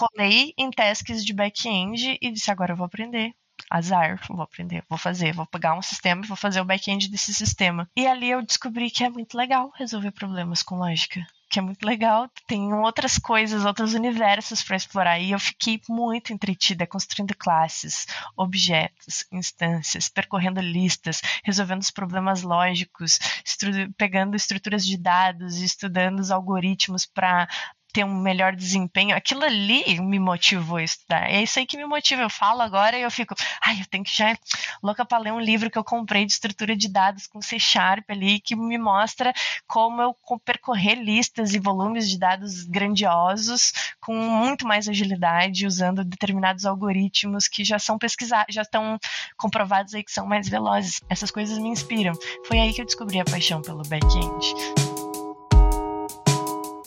colei em tasks de back-end e disse: agora eu vou aprender azar, vou aprender, vou fazer, vou pegar um sistema e vou fazer o back-end desse sistema. E ali eu descobri que é muito legal resolver problemas com lógica que é muito legal. Tem outras coisas, outros universos para explorar. E eu fiquei muito entretida construindo classes, objetos, instâncias, percorrendo listas, resolvendo os problemas lógicos, estru pegando estruturas de dados, estudando os algoritmos para ter um melhor desempenho, aquilo ali me motivou a estudar. É isso aí que me motiva. Eu falo agora e eu fico, ai, eu tenho que já louca para ler um livro que eu comprei de estrutura de dados com C Sharp ali, que me mostra como eu percorrer listas e volumes de dados grandiosos com muito mais agilidade, usando determinados algoritmos que já são pesquisados, já estão comprovados aí que são mais velozes. Essas coisas me inspiram. Foi aí que eu descobri a paixão pelo back-end.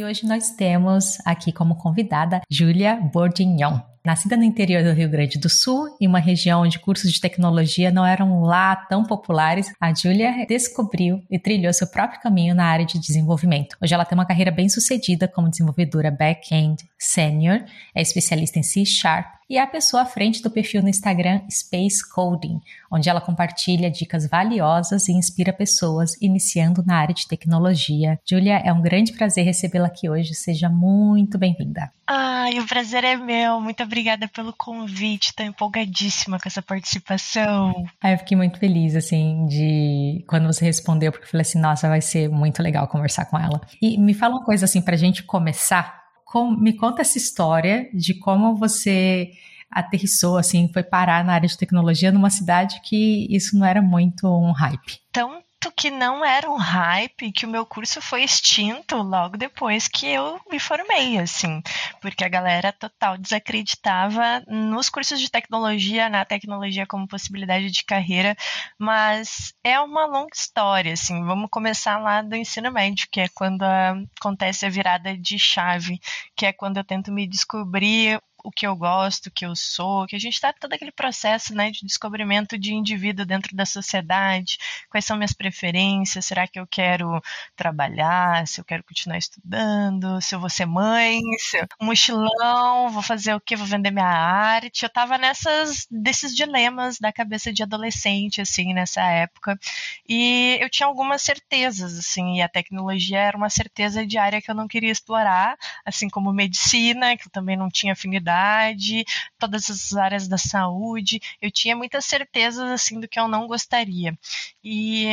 E hoje nós temos aqui como convidada Júlia Bordignon. Nascida no interior do Rio Grande do Sul, em uma região onde cursos de tecnologia não eram lá tão populares, a Julia descobriu e trilhou seu próprio caminho na área de desenvolvimento. Hoje ela tem uma carreira bem sucedida como desenvolvedora back-end senior, é especialista em C Sharp e é a pessoa à frente do perfil no Instagram Space Coding, onde ela compartilha dicas valiosas e inspira pessoas iniciando na área de tecnologia. Julia, é um grande prazer recebê-la aqui hoje. Seja muito bem-vinda. Ai, o prazer é meu. Muito obrigada pelo convite. Estou empolgadíssima com essa participação. eu fiquei muito feliz, assim, de quando você respondeu, porque eu falei assim, nossa, vai ser muito legal conversar com ela. E me fala uma coisa, assim, pra gente começar. Com, me conta essa história de como você aterrissou, assim, foi parar na área de tecnologia numa cidade que isso não era muito um hype. Então, que não era um hype, que o meu curso foi extinto logo depois que eu me formei, assim, porque a galera total desacreditava nos cursos de tecnologia, na tecnologia como possibilidade de carreira, mas é uma longa história, assim, vamos começar lá do ensino médio, que é quando acontece a virada de chave, que é quando eu tento me descobrir o que eu gosto, o que eu sou, que a gente está todo aquele processo né, de descobrimento de indivíduo dentro da sociedade, quais são minhas preferências, será que eu quero trabalhar, se eu quero continuar estudando, se eu vou ser mãe, se eu, mochilão, vou fazer o que, vou vender minha arte. Eu estava nessas desses dilemas da cabeça de adolescente, assim, nessa época. E eu tinha algumas certezas, assim, e a tecnologia era uma certeza diária que eu não queria explorar, assim como medicina, que eu também não tinha afinidade todas as áreas da saúde. Eu tinha muitas certezas assim do que eu não gostaria. E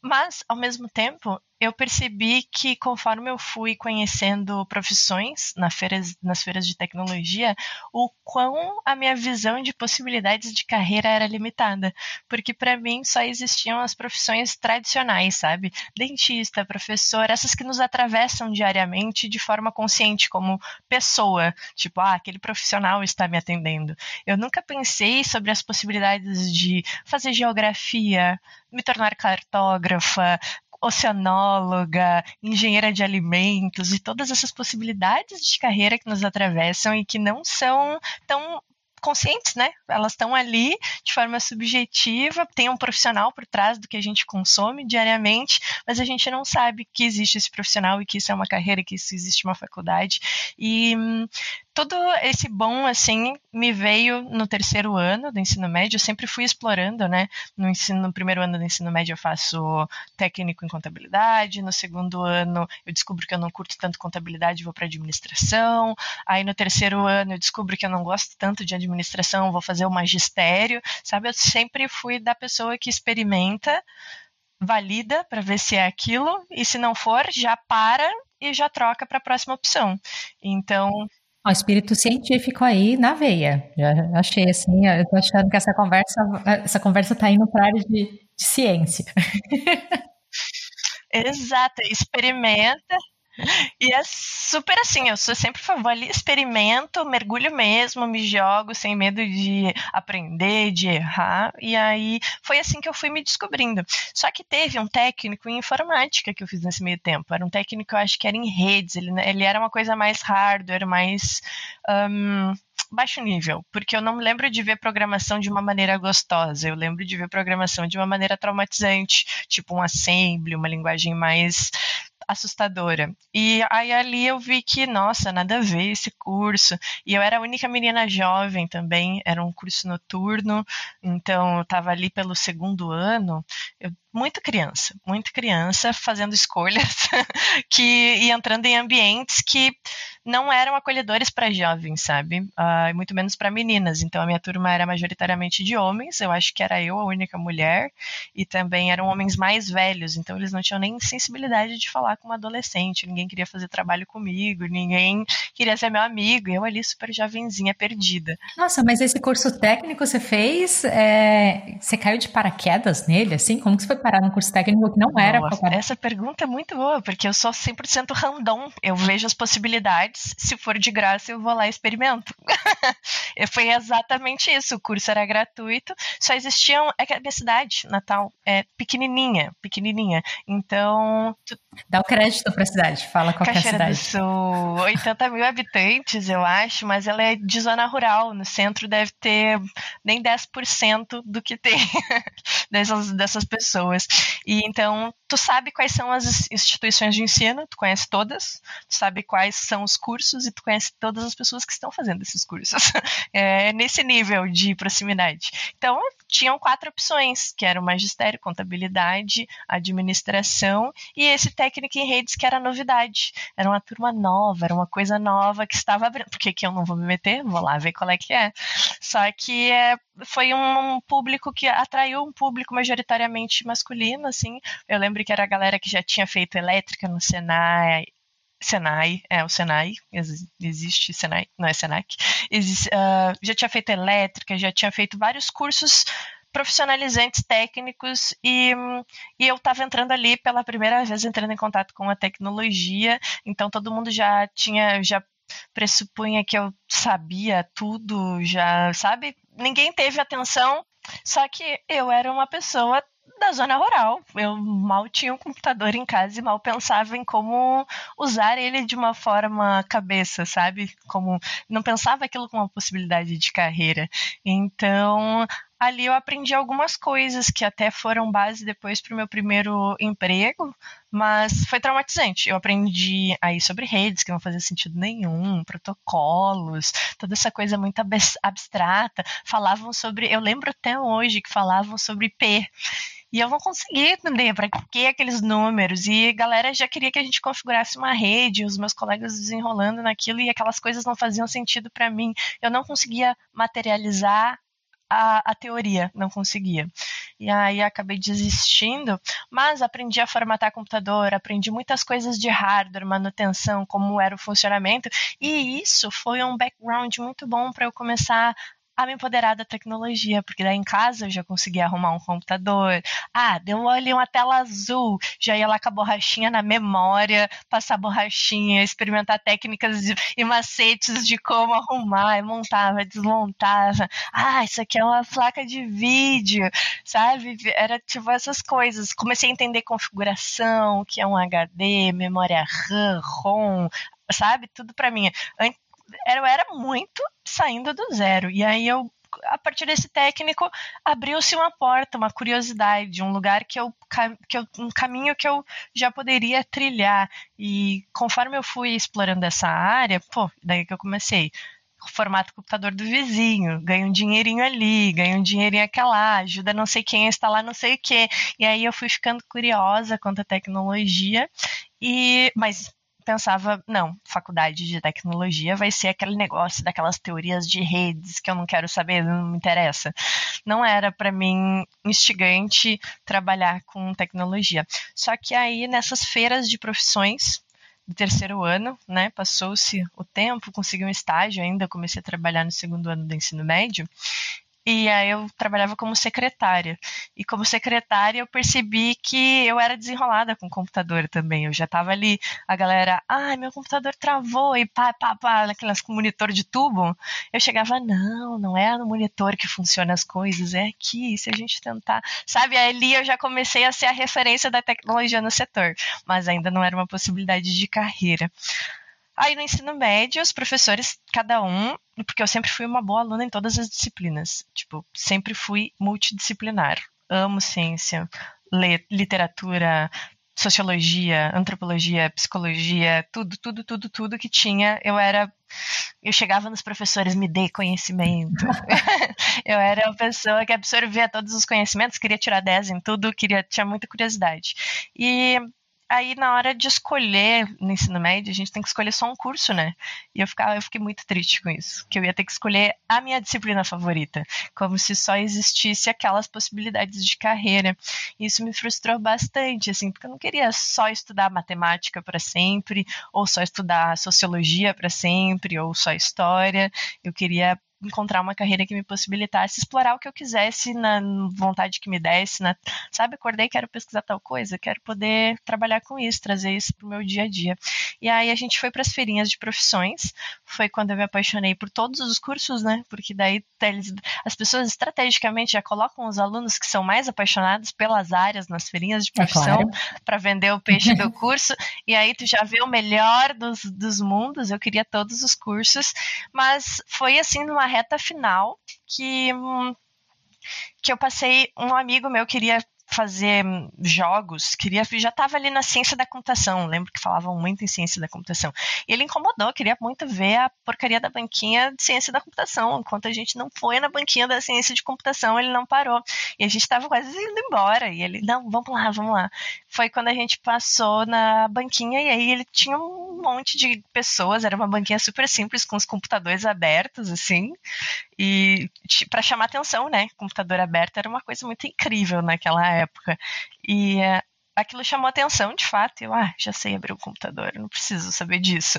mas ao mesmo tempo eu percebi que conforme eu fui conhecendo profissões feiras, nas feiras de tecnologia, o quão a minha visão de possibilidades de carreira era limitada, porque para mim só existiam as profissões tradicionais, sabe? Dentista, professor, essas que nos atravessam diariamente de forma consciente como pessoa, tipo, ah, aquele profissional está me atendendo. Eu nunca pensei sobre as possibilidades de fazer geografia, me tornar cartógrafa, oceanóloga, engenheira de alimentos e todas essas possibilidades de carreira que nos atravessam e que não são tão conscientes, né? Elas estão ali de forma subjetiva, tem um profissional por trás do que a gente consome diariamente, mas a gente não sabe que existe esse profissional e que isso é uma carreira, que isso existe uma faculdade. E hum, todo esse bom, assim, me veio no terceiro ano do ensino médio. Eu sempre fui explorando, né? No, ensino, no primeiro ano do ensino médio eu faço técnico em contabilidade. No segundo ano eu descubro que eu não curto tanto contabilidade vou para administração. Aí no terceiro ano eu descubro que eu não gosto tanto de administração, vou fazer o magistério. Sabe? Eu sempre fui da pessoa que experimenta valida para ver se é aquilo e se não for, já para e já troca para a próxima opção. Então, o espírito científico aí na veia. Já achei assim, eu tô achando que essa conversa, essa conversa tá indo para área de, de ciência. Exato, experimenta, E é super assim, eu sou sempre favor ali, experimento, mergulho mesmo, me jogo sem medo de aprender, de errar. E aí foi assim que eu fui me descobrindo. Só que teve um técnico em informática que eu fiz nesse meio tempo. Era um técnico, eu acho que era em redes, ele, ele era uma coisa mais hardware, mais. Um, baixo nível, porque eu não lembro de ver programação de uma maneira gostosa, eu lembro de ver programação de uma maneira traumatizante, tipo um assembly, uma linguagem mais assustadora. E aí ali eu vi que, nossa, nada a ver esse curso. E eu era a única menina jovem também, era um curso noturno, então eu estava ali pelo segundo ano. Eu muito criança, muito criança fazendo escolhas que e entrando em ambientes que não eram acolhedores para jovens, sabe? Uh, muito menos para meninas. Então a minha turma era majoritariamente de homens. Eu acho que era eu a única mulher e também eram homens mais velhos. Então eles não tinham nem sensibilidade de falar com uma adolescente. Ninguém queria fazer trabalho comigo. Ninguém queria ser meu amigo. Eu ali super jovenzinha, perdida. Nossa, mas esse curso técnico você fez? É... Você caiu de paraquedas nele, assim? Como que você foi parar num curso técnico que não era boa. Essa pergunta é muito boa, porque eu sou 100% random. Eu vejo as possibilidades, se for de graça, eu vou lá e experimento. Foi exatamente isso. O curso era gratuito, só existiam. É que a minha cidade, Natal, é pequenininha, pequenininha. Então. Tu... Dá o crédito para a cidade, fala qual Caixeira é a cidade. do Sul, 80 mil habitantes, eu acho, mas ela é de zona rural. No centro deve ter nem 10% do que tem dessas, dessas pessoas pessoas. E então, tu sabe quais são as instituições de ensino, tu conhece todas, tu sabe quais são os cursos e tu conhece todas as pessoas que estão fazendo esses cursos. É nesse nível de proximidade. Então, tinham quatro opções, que era o magistério, contabilidade, administração e esse técnico em redes que era novidade. Era uma turma nova, era uma coisa nova que estava abrindo. Por que, que eu não vou me meter? Vou lá ver qual é que é. Só que é, foi um público que atraiu um público majoritariamente masculino, assim. Eu lembro que era a galera que já tinha feito elétrica no Senai, Senai, é o Senai, existe Senai, não é Senac, existe, uh, já tinha feito elétrica, já tinha feito vários cursos profissionalizantes técnicos e, e eu estava entrando ali pela primeira vez entrando em contato com a tecnologia, então todo mundo já tinha já pressupunha que eu sabia tudo, já sabe? Ninguém teve atenção, só que eu era uma pessoa da zona rural. Eu mal tinha um computador em casa e mal pensava em como usar ele de uma forma cabeça, sabe? Como não pensava aquilo como uma possibilidade de carreira. Então, ali eu aprendi algumas coisas que até foram base depois para o meu primeiro emprego, mas foi traumatizante. Eu aprendi aí sobre redes que não fazia sentido nenhum, protocolos, toda essa coisa muito abstrata. Falavam sobre, eu lembro até hoje que falavam sobre IP. E eu não consegui entender para que aqueles números. E a galera já queria que a gente configurasse uma rede, os meus colegas desenrolando naquilo, e aquelas coisas não faziam sentido para mim. Eu não conseguia materializar a, a, teoria, não conseguia. E aí acabei desistindo, mas aprendi a formatar computador, aprendi muitas coisas de hardware, manutenção, como era o funcionamento, e isso foi um background muito bom para eu começar a me empoderar da tecnologia, porque daí em casa eu já conseguia arrumar um computador. Ah, deu ali uma tela azul, já ia lá com a borrachinha na memória, passar borrachinha, experimentar técnicas e macetes de como arrumar, montava, desmontava. Ah, isso aqui é uma placa de vídeo, sabe? Era tipo essas coisas. Comecei a entender configuração, o que é um HD, memória RAM, ROM, sabe? Tudo para mim eu era muito saindo do zero. E aí eu a partir desse técnico abriu-se uma porta, uma curiosidade, um lugar que eu, que eu, um caminho que eu já poderia trilhar. E conforme eu fui explorando essa área, pô, daí que eu comecei formato computador do vizinho, ganha um dinheirinho ali, ganha um dinheirinho aquela, ajuda não sei quem a instalar não sei o que. E aí eu fui ficando curiosa quanto à tecnologia, e mas pensava, não, faculdade de tecnologia vai ser aquele negócio daquelas teorias de redes que eu não quero saber, não me interessa. Não era para mim instigante trabalhar com tecnologia. Só que aí nessas feiras de profissões do terceiro ano, né, passou-se o tempo, consegui um estágio ainda, comecei a trabalhar no segundo ano do ensino médio. E aí eu trabalhava como secretária. E como secretária, eu percebi que eu era desenrolada com o computador também. Eu já estava ali, a galera, ai, ah, meu computador travou, e pá, pá, pá, naquelas com monitor de tubo. Eu chegava, não, não é no monitor que funciona as coisas, é aqui, se a gente tentar. Sabe, ali eu já comecei a ser a referência da tecnologia no setor, mas ainda não era uma possibilidade de carreira. Aí no ensino médio, os professores, cada um, porque eu sempre fui uma boa aluna em todas as disciplinas, tipo, sempre fui multidisciplinar. Amo ciência, literatura, sociologia, antropologia, psicologia, tudo, tudo, tudo, tudo que tinha, eu era eu chegava nos professores, me dê conhecimento. eu era uma pessoa que absorvia todos os conhecimentos, queria tirar 10 em tudo, queria tinha muita curiosidade. E aí na hora de escolher no ensino médio, a gente tem que escolher só um curso, né? E eu, ficava, eu fiquei muito triste com isso, que eu ia ter que escolher a minha disciplina favorita, como se só existisse aquelas possibilidades de carreira. Isso me frustrou bastante, assim, porque eu não queria só estudar matemática para sempre, ou só estudar sociologia para sempre, ou só história. Eu queria encontrar uma carreira que me possibilitasse explorar o que eu quisesse na vontade que me desse, na, sabe, acordei, quero pesquisar tal coisa, quero poder trabalhar com isso, trazer isso para o meu dia a dia. E aí a gente foi para as feirinhas de profissões, foi quando eu me apaixonei por todos os cursos, né, porque daí eles, as pessoas estrategicamente já colocam os alunos que são mais apaixonados pelas áreas nas feirinhas de profissão é claro. para vender o peixe do curso, e aí tu já vê o melhor dos, dos mundos, eu queria todos os cursos, mas foi assim numa reta final que hum, que eu passei, um amigo meu queria fazer jogos, queria já estava ali na ciência da computação, lembro que falavam muito em ciência da computação. E ele incomodou, queria muito ver a porcaria da banquinha de ciência da computação. Enquanto a gente não foi na banquinha da ciência de computação, ele não parou. E a gente estava quase indo embora. E ele, não, vamos lá, vamos lá. Foi quando a gente passou na banquinha e aí ele tinha um monte de pessoas, era uma banquinha super simples com os computadores abertos assim. E para chamar atenção, né? Computador aberto era uma coisa muito incrível naquela época época. E é, aquilo chamou atenção, de fato. Eu, ah, já sei abrir um computador, não preciso saber disso.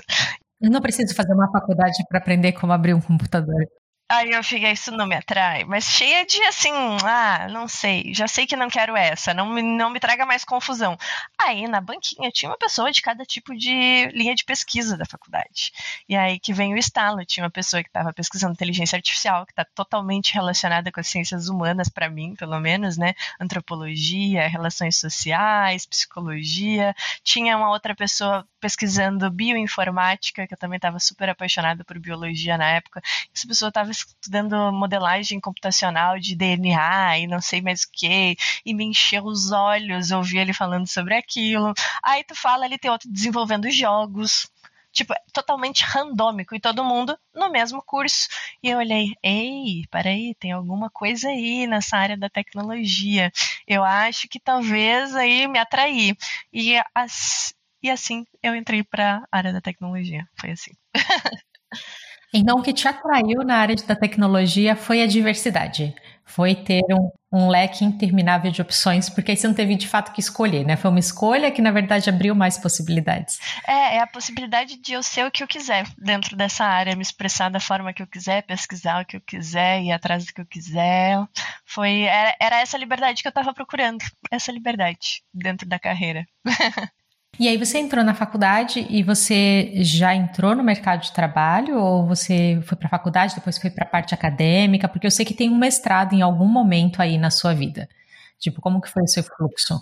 Eu não preciso fazer uma faculdade para aprender como abrir um computador. Aí eu fiquei, isso não me atrai. Mas cheia de assim, ah, não sei, já sei que não quero essa, não me, não me traga mais confusão. Aí na banquinha tinha uma pessoa de cada tipo de linha de pesquisa da faculdade. E aí que vem o estalo, tinha uma pessoa que estava pesquisando inteligência artificial, que está totalmente relacionada com as ciências humanas, para mim, pelo menos, né? Antropologia, relações sociais, psicologia. Tinha uma outra pessoa pesquisando bioinformática, que eu também estava super apaixonada por biologia na época. Essa pessoa estava estudando modelagem computacional de DNA e não sei mais o que, e me encheu os olhos ouvir ele falando sobre aquilo. Aí tu fala, ele tem outro desenvolvendo jogos, tipo, totalmente randômico, e todo mundo no mesmo curso. E eu olhei, ei, peraí, tem alguma coisa aí nessa área da tecnologia. Eu acho que talvez aí me atrair. E, as, e assim eu entrei para a área da tecnologia. Foi assim. Então, o que te atraiu na área da tecnologia foi a diversidade. Foi ter um, um, leque interminável de opções, porque aí você não teve de fato que escolher, né? Foi uma escolha que, na verdade, abriu mais possibilidades. É, é a possibilidade de eu ser o que eu quiser dentro dessa área, me expressar da forma que eu quiser, pesquisar o que eu quiser, ir atrás do que eu quiser. Foi, era, era essa liberdade que eu estava procurando, essa liberdade dentro da carreira. E aí você entrou na faculdade e você já entrou no mercado de trabalho ou você foi para a faculdade, depois foi para a parte acadêmica? Porque eu sei que tem um mestrado em algum momento aí na sua vida. Tipo, como que foi o seu fluxo?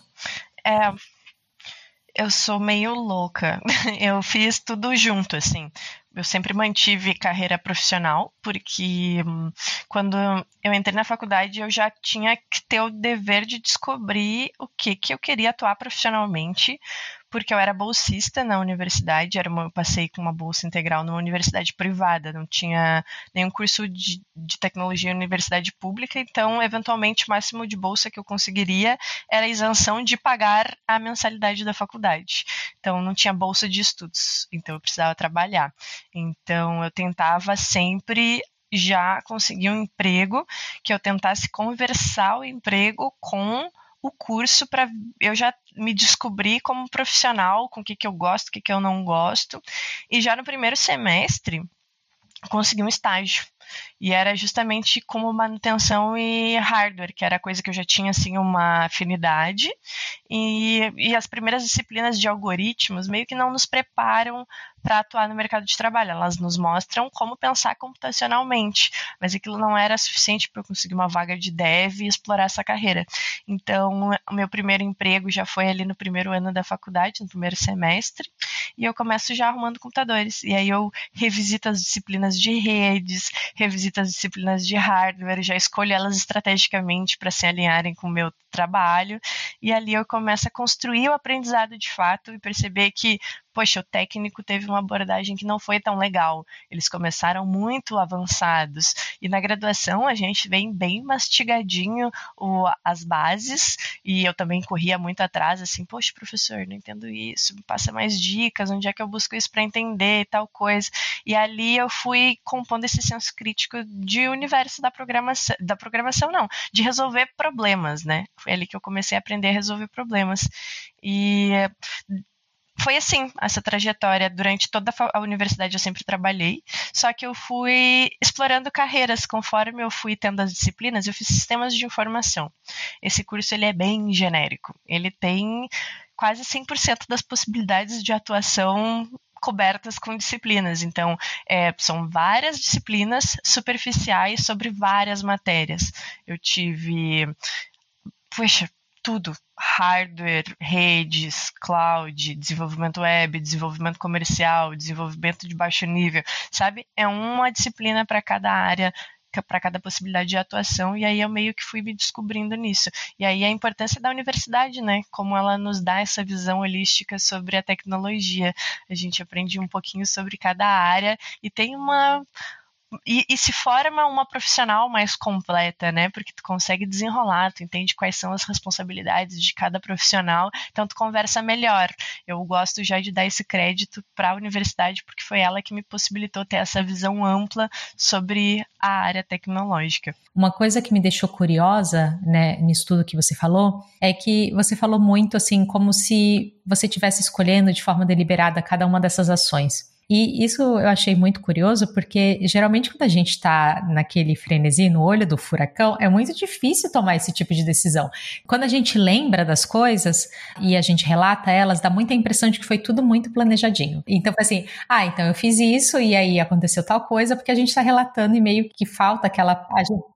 É, eu sou meio louca. Eu fiz tudo junto, assim. Eu sempre mantive carreira profissional, porque hum, quando eu entrei na faculdade eu já tinha que ter o dever de descobrir o que, que eu queria atuar profissionalmente, porque eu era bolsista na universidade, era uma, eu passei com uma bolsa integral numa universidade privada, não tinha nenhum curso de, de tecnologia em universidade pública, então, eventualmente, o máximo de bolsa que eu conseguiria era a isenção de pagar a mensalidade da faculdade. Então, não tinha bolsa de estudos, então eu precisava trabalhar. Então, eu tentava sempre já conseguir um emprego que eu tentasse conversar o emprego com o curso para eu já me descobrir como profissional, com o que, que eu gosto, o que, que eu não gosto. E já no primeiro semestre, consegui um estágio. E era justamente como manutenção e hardware, que era coisa que eu já tinha assim uma afinidade, e, e as primeiras disciplinas de algoritmos meio que não nos preparam para atuar no mercado de trabalho. Elas nos mostram como pensar computacionalmente, mas aquilo não era suficiente para eu conseguir uma vaga de dev e explorar essa carreira. Então, o meu primeiro emprego já foi ali no primeiro ano da faculdade, no primeiro semestre, e eu começo já arrumando computadores. E aí eu revisito as disciplinas de redes, revisito as disciplinas de hardware, já escolho elas estrategicamente para se alinharem com o meu trabalho, e ali eu começo a construir o aprendizado de fato e perceber que poxa, o técnico teve uma abordagem que não foi tão legal. Eles começaram muito avançados. E na graduação a gente vem bem mastigadinho o, as bases. E eu também corria muito atrás, assim, poxa, professor, não entendo isso, me passa mais dicas, onde é que eu busco isso para entender tal coisa. E ali eu fui compondo esse senso crítico de universo da programação, da programação não, de resolver problemas, né? Foi ali que eu comecei a aprender a resolver problemas. E foi assim, essa trajetória. Durante toda a universidade eu sempre trabalhei, só que eu fui explorando carreiras conforme eu fui tendo as disciplinas. Eu fiz sistemas de informação. Esse curso ele é bem genérico. Ele tem quase 100% das possibilidades de atuação cobertas com disciplinas. Então, é, são várias disciplinas superficiais sobre várias matérias. Eu tive. Poxa, tudo: hardware, redes, cloud, desenvolvimento web, desenvolvimento comercial, desenvolvimento de baixo nível, sabe? É uma disciplina para cada área para cada possibilidade de atuação, e aí eu meio que fui me descobrindo nisso. E aí a importância da universidade, né? Como ela nos dá essa visão holística sobre a tecnologia. A gente aprende um pouquinho sobre cada área e tem uma e, e, se forma uma profissional mais completa, né? Porque tu consegue desenrolar, tu entende quais são as responsabilidades de cada profissional, então tu conversa melhor. Eu gosto já de dar esse crédito para a universidade, porque foi ela que me possibilitou ter essa visão ampla sobre a área tecnológica. Uma coisa que me deixou curiosa, né, nisso tudo que você falou, é que você falou muito assim, como se você estivesse escolhendo de forma deliberada cada uma dessas ações. E isso eu achei muito curioso, porque geralmente quando a gente está naquele frenesi, no olho do furacão, é muito difícil tomar esse tipo de decisão. Quando a gente lembra das coisas e a gente relata elas, dá muita impressão de que foi tudo muito planejadinho. Então, assim, ah, então eu fiz isso e aí aconteceu tal coisa, porque a gente está relatando e meio que falta aquela.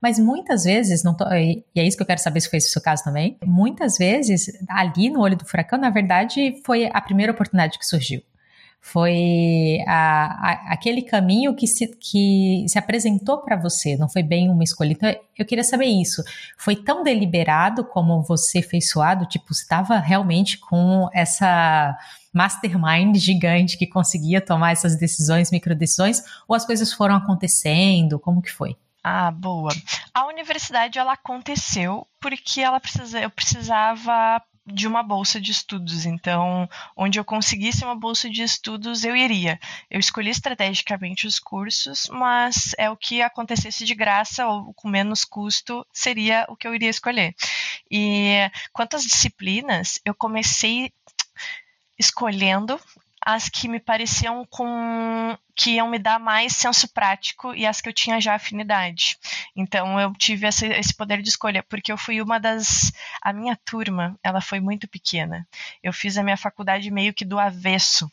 Mas muitas vezes, não tô... e é isso que eu quero saber se foi esse o seu caso também, muitas vezes, ali no olho do furacão, na verdade, foi a primeira oportunidade que surgiu foi a, a, aquele caminho que se, que se apresentou para você, não foi bem uma escolha. Então, eu queria saber isso. Foi tão deliberado como você fez suado? Tipo, você estava realmente com essa mastermind gigante que conseguia tomar essas decisões, microdecisões, ou as coisas foram acontecendo? Como que foi? Ah, boa. A universidade ela aconteceu porque ela precisa, eu precisava de uma bolsa de estudos. Então, onde eu conseguisse uma bolsa de estudos, eu iria. Eu escolhi estrategicamente os cursos, mas é o que acontecesse de graça ou com menos custo seria o que eu iria escolher. E quanto às disciplinas, eu comecei escolhendo as que me pareciam com que iam me dar mais senso prático e as que eu tinha já afinidade. Então eu tive esse, poder de escolha, porque eu fui uma das. A minha turma, ela foi muito pequena. Eu fiz a minha faculdade meio que do avesso.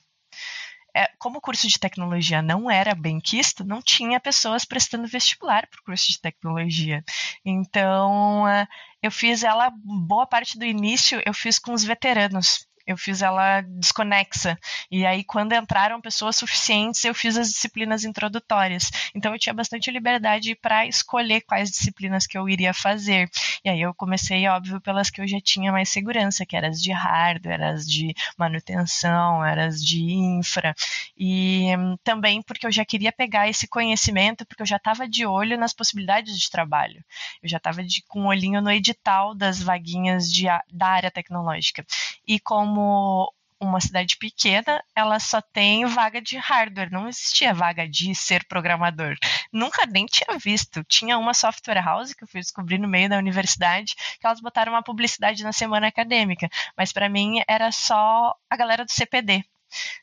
É, como o curso de tecnologia não era bem quisto, não tinha pessoas prestando vestibular para o curso de tecnologia. Então, é, eu fiz ela, boa parte do início, eu fiz com os veteranos eu fiz ela desconexa. E aí, quando entraram pessoas suficientes, eu fiz as disciplinas introdutórias. Então, eu tinha bastante liberdade para escolher quais disciplinas que eu iria fazer. E aí, eu comecei, óbvio, pelas que eu já tinha mais segurança, que eram as de hardware, as de manutenção, eram as de infra. E hum, também porque eu já queria pegar esse conhecimento, porque eu já estava de olho nas possibilidades de trabalho. Eu já estava com um olhinho no edital das vaguinhas de, da área tecnológica. E como como uma cidade pequena, ela só tem vaga de hardware, não existia vaga de ser programador. Nunca nem tinha visto. Tinha uma software house que eu fui descobrir no meio da universidade, que elas botaram uma publicidade na semana acadêmica, mas para mim era só a galera do CPD.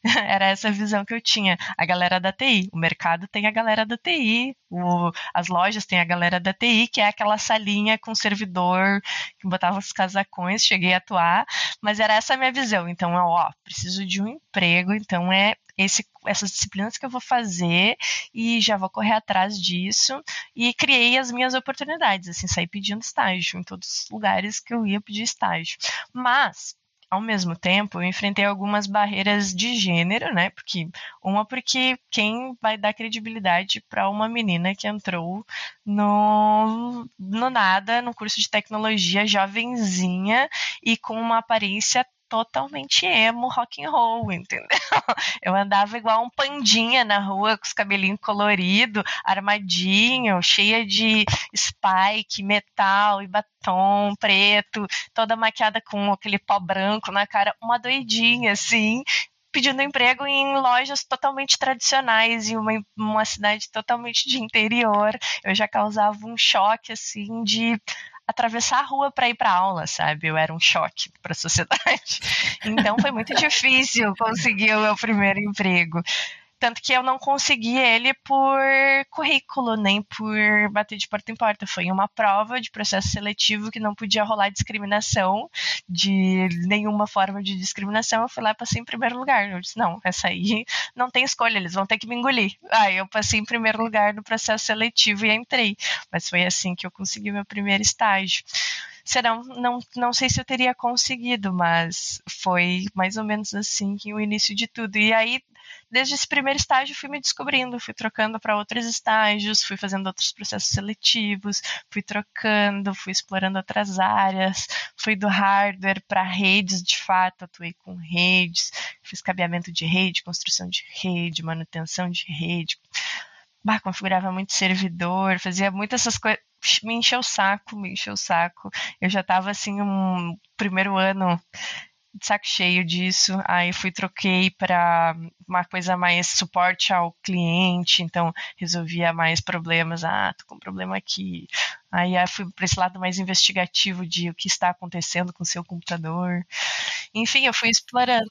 Era essa visão que eu tinha. A galera da TI, o mercado tem a galera da TI, o, as lojas têm a galera da TI, que é aquela salinha com servidor que botava os casacões, cheguei a atuar, mas era essa a minha visão. Então, ó, preciso de um emprego, então é esse, essas disciplinas que eu vou fazer e já vou correr atrás disso. E criei as minhas oportunidades, assim, saí pedindo estágio em todos os lugares que eu ia pedir estágio. Mas ao mesmo tempo, eu enfrentei algumas barreiras de gênero, né? Porque uma porque quem vai dar credibilidade para uma menina que entrou no, no nada, no curso de tecnologia, jovenzinha e com uma aparência totalmente emo rock and roll, entendeu? Eu andava igual um pandinha na rua com os cabelinhos colorido, armadinho, cheia de spike, metal e batom preto, toda maquiada com aquele pó branco na cara, uma doidinha assim, pedindo emprego em lojas totalmente tradicionais em uma, uma cidade totalmente de interior. Eu já causava um choque assim de atravessar a rua para ir para aula, sabe? Eu era um choque para a sociedade. Então foi muito difícil conseguir o meu primeiro emprego. Tanto que eu não consegui ele por currículo, nem por bater de porta em porta. Foi uma prova de processo seletivo que não podia rolar discriminação, de nenhuma forma de discriminação. Eu fui lá e passei em primeiro lugar. Eu disse, não, essa aí não tem escolha, eles vão ter que me engolir. Aí eu passei em primeiro lugar no processo seletivo e entrei. Mas foi assim que eu consegui meu primeiro estágio serão, não, não sei se eu teria conseguido, mas foi mais ou menos assim que o início de tudo. E aí, desde esse primeiro estágio, fui me descobrindo, fui trocando para outros estágios, fui fazendo outros processos seletivos, fui trocando, fui explorando outras áreas, fui do hardware para redes, de fato, atuei com redes, fiz cabeamento de rede, construção de rede, manutenção de rede. Bah, configurava muito servidor, fazia muitas essas coisas me encheu o saco, me encheu o saco. Eu já estava assim, um primeiro ano de saco cheio disso. Aí fui troquei para uma coisa mais suporte ao cliente, então resolvia mais problemas. Ah, tô com um problema aqui. Aí fui para esse lado mais investigativo de o que está acontecendo com o seu computador. Enfim, eu fui explorando.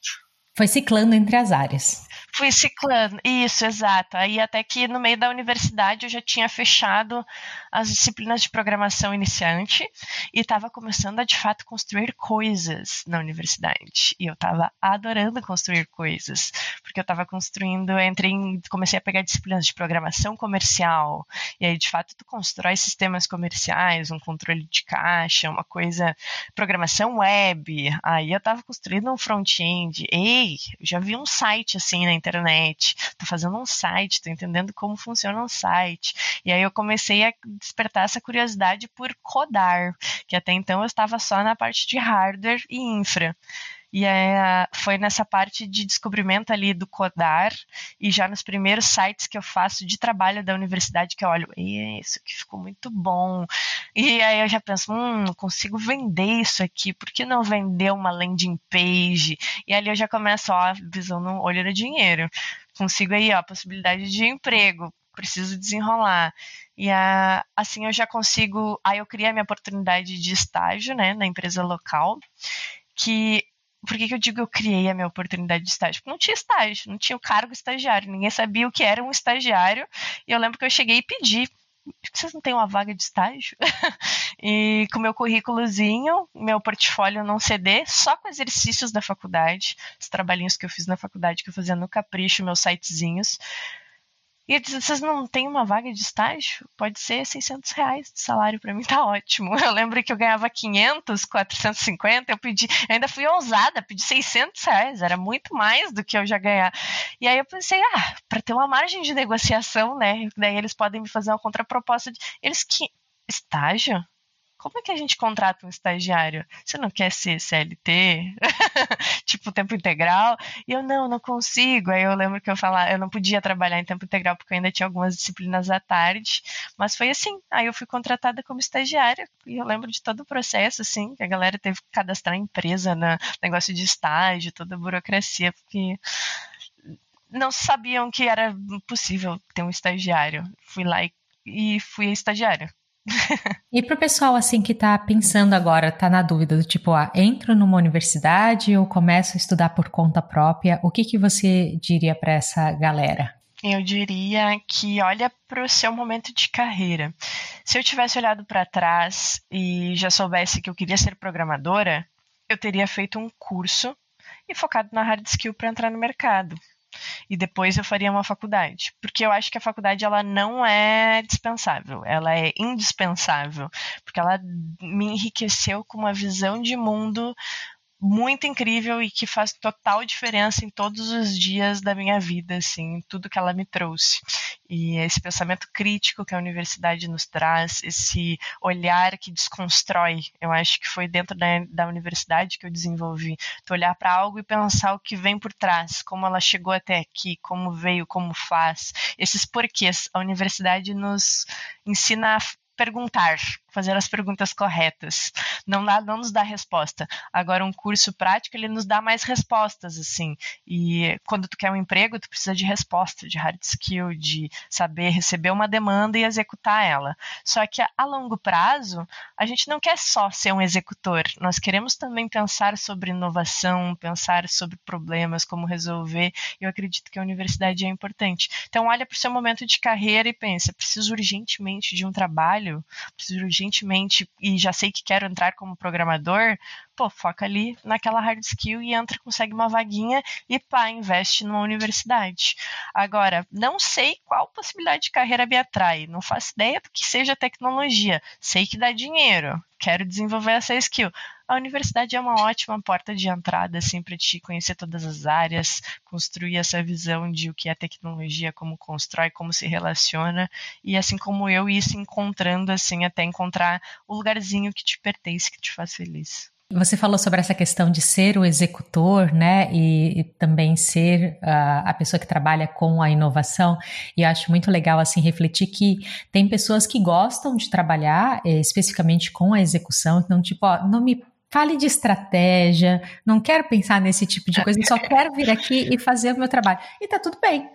Foi ciclando entre as áreas. Fui ciclando, isso, exato. Aí até que no meio da universidade eu já tinha fechado as disciplinas de programação iniciante e estava começando a de fato construir coisas na universidade. E eu estava adorando construir coisas, porque eu estava construindo, entrei em, comecei a pegar disciplinas de programação comercial. E aí de fato tu constrói sistemas comerciais, um controle de caixa, uma coisa, programação web. Aí eu estava construindo um front-end. Ei, eu já vi um site assim na internet, tô fazendo um site, tô entendendo como funciona um site. E aí eu comecei a despertar essa curiosidade por codar, que até então eu estava só na parte de hardware e infra. E é, foi nessa parte de descobrimento ali do codar e já nos primeiros sites que eu faço de trabalho da universidade que eu olho, isso aqui ficou muito bom. E aí eu já penso, hum, consigo vender isso aqui, por que não vender uma landing page? E ali eu já começo, ó, visão no olho no dinheiro. Consigo aí, ó, possibilidade de emprego, preciso desenrolar. E a, assim eu já consigo. Aí eu criei a minha oportunidade de estágio, né, na empresa local, que por que, que, eu digo eu criei a minha oportunidade de estágio? Porque não tinha estágio, não tinha o cargo estagiário, ninguém sabia o que era um estagiário. E eu lembro que eu cheguei e pedi. Vocês não têm uma vaga de estágio? e com meu currículozinho, meu portfólio não CD, só com exercícios da faculdade, os trabalhinhos que eu fiz na faculdade, que eu fazia no Capricho, meus sitezinhos. E eu disse, vocês não têm uma vaga de estágio? Pode ser 600 reais de salário, para mim tá ótimo. Eu lembro que eu ganhava 500, 450, eu pedi, eu ainda fui ousada, pedi 600 reais, era muito mais do que eu já ganhar. E aí eu pensei, ah, para ter uma margem de negociação, né, daí eles podem me fazer uma contraproposta de, eles que, estágio? Como é que a gente contrata um estagiário? Você não quer ser CLT? tipo, tempo integral? E eu, não, não consigo. Aí eu lembro que eu falava, eu não podia trabalhar em tempo integral porque eu ainda tinha algumas disciplinas à tarde. Mas foi assim. Aí eu fui contratada como estagiária. E eu lembro de todo o processo, assim, que a galera teve que cadastrar a empresa no negócio de estágio, toda a burocracia, porque não sabiam que era possível ter um estagiário. Fui lá e, e fui estagiária. e para o pessoal assim que está pensando agora, está na dúvida do tipo, ah, entro numa universidade ou começo a estudar por conta própria, o que, que você diria para essa galera? Eu diria que olha para o seu momento de carreira. Se eu tivesse olhado para trás e já soubesse que eu queria ser programadora, eu teria feito um curso e focado na hard skill para entrar no mercado. E depois eu faria uma faculdade, porque eu acho que a faculdade ela não é dispensável, ela é indispensável, porque ela me enriqueceu com uma visão de mundo muito incrível e que faz total diferença em todos os dias da minha vida, assim, tudo que ela me trouxe. E esse pensamento crítico que a universidade nos traz, esse olhar que desconstrói, eu acho que foi dentro da, da universidade que eu desenvolvi. Tu olhar para algo e pensar o que vem por trás, como ela chegou até aqui, como veio, como faz, esses porquês. A universidade nos ensina a perguntar, fazer as perguntas corretas. Não, dá, não nos dá resposta. Agora, um curso prático, ele nos dá mais respostas, assim. E quando tu quer um emprego, tu precisa de resposta, de hard skill, de saber receber uma demanda e executar ela. Só que a, longo prazo, a gente não quer só ser um executor. Nós queremos também pensar sobre inovação, pensar sobre problemas, como resolver. Eu acredito que a universidade é importante. Então, olha para o seu momento de carreira e pensa, preciso urgentemente de um trabalho, preciso urgentemente urgentemente e já sei que quero entrar como programador, pô, foca ali naquela hard skill e entra, consegue uma vaguinha e pá, investe numa universidade. Agora, não sei qual possibilidade de carreira me atrai, não faço ideia do que seja tecnologia, sei que dá dinheiro, quero desenvolver essa skill. A universidade é uma ótima porta de entrada, assim, para te conhecer todas as áreas, construir essa visão de o que é tecnologia, como constrói, como se relaciona, e assim como eu ir se encontrando, assim, até encontrar o lugarzinho que te pertence, que te faz feliz. Você falou sobre essa questão de ser o executor, né, e, e também ser uh, a pessoa que trabalha com a inovação. E acho muito legal assim refletir que tem pessoas que gostam de trabalhar eh, especificamente com a execução, então tipo, ó, não me fale de estratégia, não quero pensar nesse tipo de coisa, só quero vir aqui e fazer o meu trabalho. E tá tudo bem.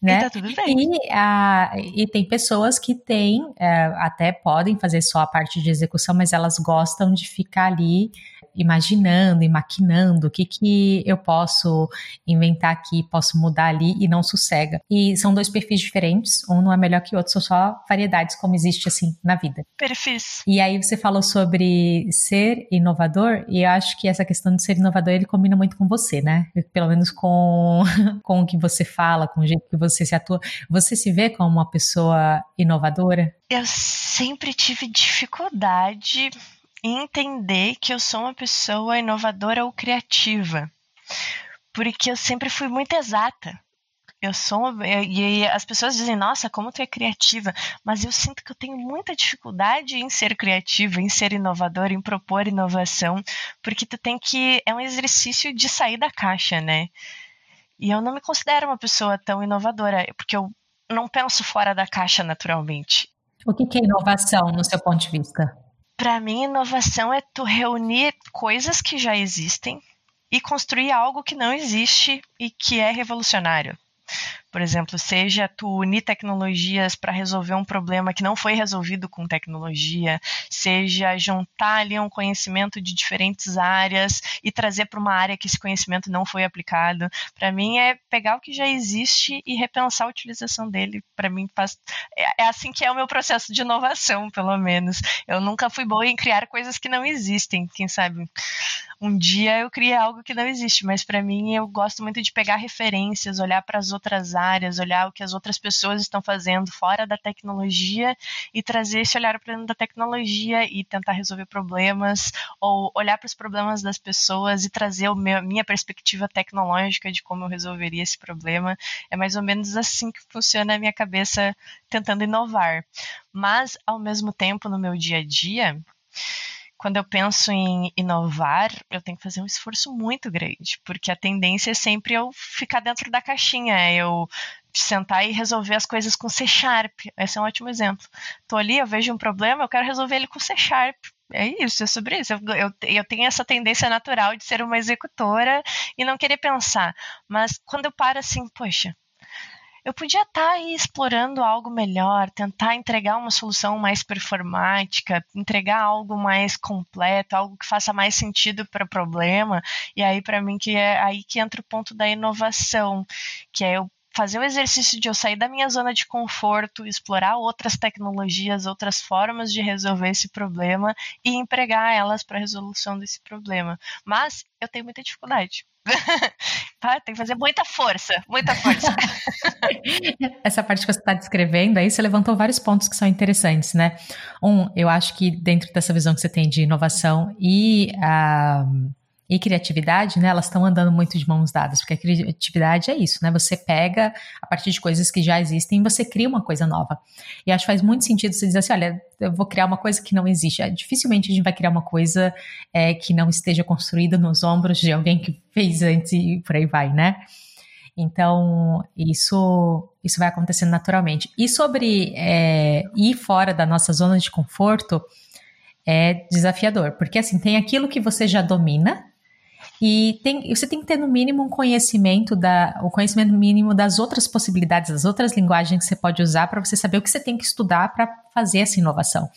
Né? E tá tudo bem. E, a, e tem pessoas que têm, é, até podem fazer só a parte de execução, mas elas gostam de ficar ali imaginando e maquinando o que, que eu posso inventar aqui, posso mudar ali e não sossega. E são dois perfis diferentes, um não é melhor que o outro, são só variedades como existe assim na vida. Perfis. E aí você falou sobre ser inovador e eu acho que essa questão de ser inovador ele combina muito com você, né? Pelo menos com, com o que você fala, com o jeito que você se atua. Você se vê como uma pessoa inovadora? Eu sempre tive dificuldade entender que eu sou uma pessoa inovadora ou criativa. Porque eu sempre fui muito exata. Eu sou e as pessoas dizem: "Nossa, como tu é criativa", mas eu sinto que eu tenho muita dificuldade em ser criativa, em ser inovadora, em propor inovação, porque tu tem que é um exercício de sair da caixa, né? E eu não me considero uma pessoa tão inovadora, porque eu não penso fora da caixa naturalmente. O que é inovação no seu ponto de vista? Para mim, inovação é tu reunir coisas que já existem e construir algo que não existe e que é revolucionário. Por exemplo, seja tu unir tecnologias para resolver um problema que não foi resolvido com tecnologia, seja juntar ali um conhecimento de diferentes áreas e trazer para uma área que esse conhecimento não foi aplicado. Para mim é pegar o que já existe e repensar a utilização dele. Para mim faz é, é assim que é o meu processo de inovação, pelo menos. Eu nunca fui boa em criar coisas que não existem, quem sabe um dia eu criei algo que não existe, mas para mim eu gosto muito de pegar referências, olhar para as outras áreas, olhar o que as outras pessoas estão fazendo fora da tecnologia e trazer esse olhar para dentro da tecnologia e tentar resolver problemas ou olhar para os problemas das pessoas e trazer a minha perspectiva tecnológica de como eu resolveria esse problema. É mais ou menos assim que funciona a minha cabeça tentando inovar. Mas ao mesmo tempo no meu dia a dia, quando eu penso em inovar, eu tenho que fazer um esforço muito grande, porque a tendência é sempre eu ficar dentro da caixinha, eu sentar e resolver as coisas com C Sharp. Esse é um ótimo exemplo. Tô ali, eu vejo um problema, eu quero resolver ele com C Sharp. É isso, é sobre isso. Eu, eu, eu, tenho essa tendência natural de ser uma executora e não querer pensar. Mas quando eu paro assim, poxa, eu podia estar tá aí explorando algo melhor, tentar entregar uma solução mais performática, entregar algo mais completo, algo que faça mais sentido para o problema. E aí, para mim, que é aí que entra o ponto da inovação, que é eu fazer o exercício de eu sair da minha zona de conforto, explorar outras tecnologias, outras formas de resolver esse problema e empregar elas para a resolução desse problema. Mas eu tenho muita dificuldade. tá? Tem que fazer muita força, muita força. Essa parte que você está descrevendo aí, você levantou vários pontos que são interessantes, né? Um, eu acho que dentro dessa visão que você tem de inovação e. Uh e criatividade, né, elas estão andando muito de mãos dadas, porque a criatividade é isso, né? Você pega a partir de coisas que já existem e você cria uma coisa nova. E acho que faz muito sentido você dizer assim, olha, eu vou criar uma coisa que não existe. É, dificilmente a gente vai criar uma coisa é, que não esteja construída nos ombros de alguém que fez antes e por aí vai, né? Então, isso, isso vai acontecendo naturalmente. E sobre é, ir fora da nossa zona de conforto, é desafiador, porque assim, tem aquilo que você já domina, e tem, você tem que ter no mínimo um conhecimento da, o conhecimento mínimo das outras possibilidades, das outras linguagens que você pode usar para você saber o que você tem que estudar para fazer essa inovação.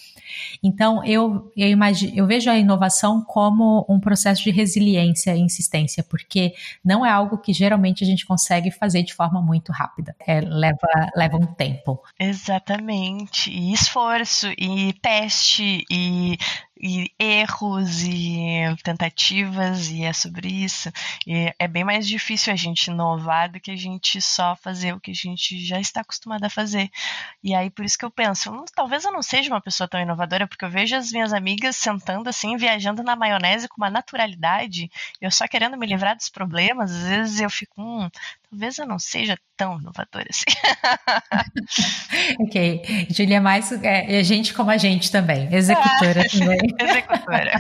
Então eu eu, imagino, eu vejo a inovação como um processo de resiliência e insistência, porque não é algo que geralmente a gente consegue fazer de forma muito rápida. É, leva leva um tempo. Exatamente. E esforço e teste e e erros e tentativas, e é sobre isso. E é bem mais difícil a gente inovar do que a gente só fazer o que a gente já está acostumado a fazer. E aí, por isso que eu penso, talvez eu não seja uma pessoa tão inovadora, porque eu vejo as minhas amigas sentando assim, viajando na maionese com uma naturalidade, eu só querendo me livrar dos problemas, às vezes eu fico, hum, talvez eu não seja tão inovadora assim. ok. Julia é mais é, gente como a gente também, executora também. executora.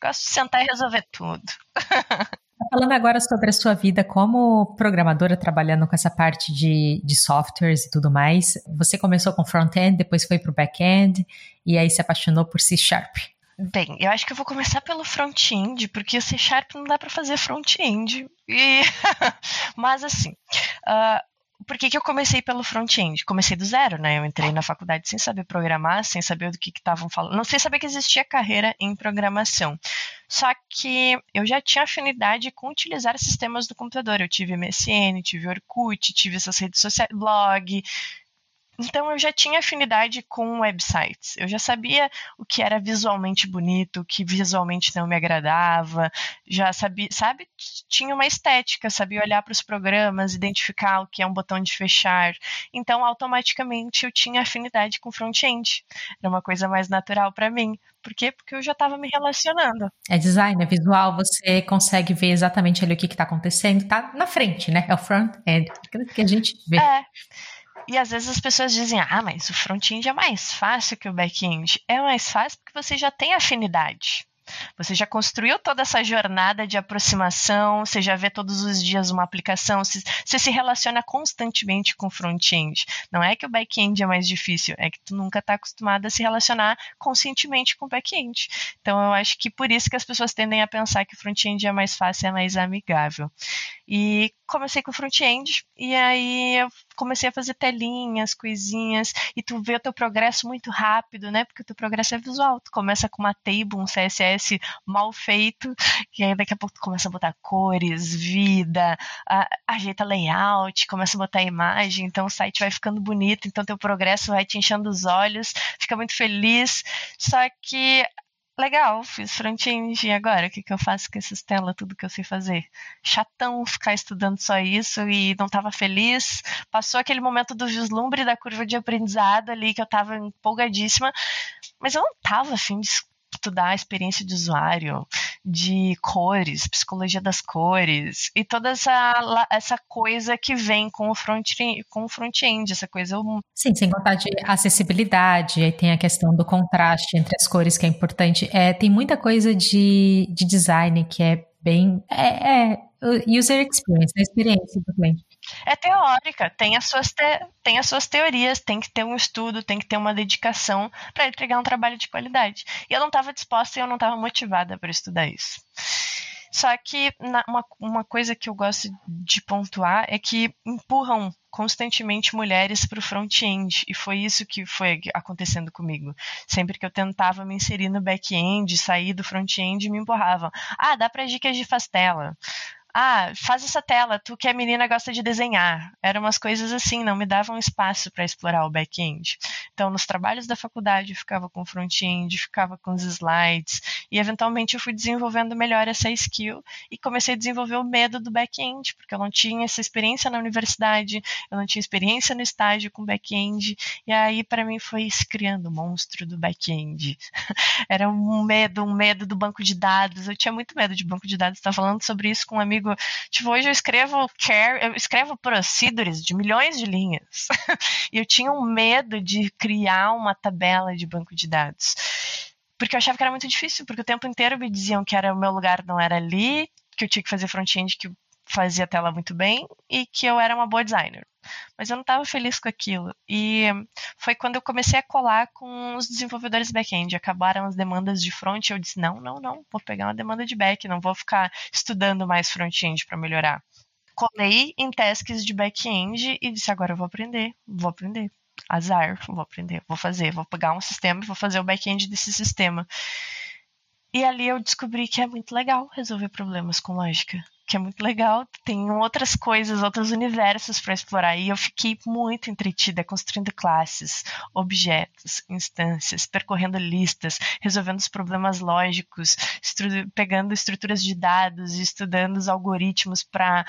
Gosto de sentar e resolver tudo. Falando agora sobre a sua vida como programadora, trabalhando com essa parte de, de softwares e tudo mais, você começou com front-end, depois foi para o back-end e aí se apaixonou por C Sharp. Bem, eu acho que eu vou começar pelo front-end, porque o C Sharp não dá para fazer front-end. E... Mas assim, uh, por que, que eu comecei pelo front-end? Comecei do zero, né? Eu entrei na faculdade sem saber programar, sem saber do que estavam falando, não sei saber que existia carreira em programação. Só que eu já tinha afinidade com utilizar sistemas do computador. Eu tive MSN, tive Orkut, tive essas redes sociais, blog, então eu já tinha afinidade com websites. Eu já sabia o que era visualmente bonito, o que visualmente não me agradava. Já sabia, sabe, tinha uma estética, sabia olhar para os programas, identificar o que é um botão de fechar. Então automaticamente eu tinha afinidade com front-end. Era uma coisa mais natural para mim. Por quê? Porque eu já estava me relacionando. É design, é visual, você consegue ver exatamente ali o que está acontecendo, tá na frente, né? É o front-end, que a gente vê. É. E às vezes as pessoas dizem: ah, mas o front-end é mais fácil que o back-end. É mais fácil porque você já tem afinidade. Você já construiu toda essa jornada de aproximação, você já vê todos os dias uma aplicação, você, você se relaciona constantemente com front-end. Não é que o back-end é mais difícil, é que tu nunca está acostumado a se relacionar conscientemente com o back-end. Então eu acho que por isso que as pessoas tendem a pensar que o front-end é mais fácil, é mais amigável. E comecei com front-end e aí eu comecei a fazer telinhas, coisinhas, e tu vê o teu progresso muito rápido, né? Porque o teu progresso é visual. Tu começa com uma table, um CSS mal feito, e aí daqui a pouco começa a botar cores, vida, a, ajeita layout, começa a botar imagem, então o site vai ficando bonito, então teu progresso vai te enchendo os olhos, fica muito feliz. Só que legal, fiz front-end, e agora? O que, que eu faço com essas telas, tudo que eu sei fazer? Chatão ficar estudando só isso e não estava feliz. Passou aquele momento do vislumbre da curva de aprendizado ali, que eu estava empolgadíssima, mas eu não estava afim de estudar a experiência de usuário, de cores, psicologia das cores e toda essa, essa coisa que vem com o front-end, front-end, essa coisa. Sim, sem contar de acessibilidade, aí tem a questão do contraste entre as cores que é importante. É, tem muita coisa de, de design que é bem. É, é user experience, a experiência do cliente é teórica, tem as, suas te, tem as suas teorias, tem que ter um estudo, tem que ter uma dedicação para entregar um trabalho de qualidade. E eu não estava disposta e eu não estava motivada para estudar isso. Só que na, uma, uma coisa que eu gosto de pontuar é que empurram constantemente mulheres para o front-end e foi isso que foi acontecendo comigo. Sempre que eu tentava me inserir no back-end, sair do front-end, me empurravam. Ah, dá para dicas de fastela ah, faz essa tela, tu que é menina gosta de desenhar. Eram umas coisas assim, não me davam espaço para explorar o back-end. Então, nos trabalhos da faculdade, eu ficava com front-end, ficava com os slides, e eventualmente eu fui desenvolvendo melhor essa skill e comecei a desenvolver o medo do back-end, porque eu não tinha essa experiência na universidade, eu não tinha experiência no estágio com back-end, e aí para mim foi se criando o monstro do back-end. Era um medo, um medo do banco de dados. Eu tinha muito medo de banco de dados, estava falando sobre isso com um amigo tipo, hoje eu escrevo care, eu escrevo procedures de milhões de linhas. e eu tinha um medo de criar uma tabela de banco de dados. Porque eu achava que era muito difícil, porque o tempo inteiro me diziam que era o meu lugar não era ali, que eu tinha que fazer front-end, que fazia tela muito bem e que eu era uma boa designer. Mas eu não estava feliz com aquilo. E foi quando eu comecei a colar com os desenvolvedores back-end. Acabaram as demandas de front eu disse: não, não, não, vou pegar uma demanda de back, não vou ficar estudando mais front-end para melhorar. Colei em tasks de back-end e disse: agora eu vou aprender, vou aprender. Azar, vou aprender, vou fazer, vou pegar um sistema e vou fazer o back-end desse sistema. E ali eu descobri que é muito legal resolver problemas com lógica que é muito legal. Tem outras coisas, outros universos para explorar. E eu fiquei muito entretida construindo classes, objetos, instâncias, percorrendo listas, resolvendo os problemas lógicos, estru pegando estruturas de dados, estudando os algoritmos para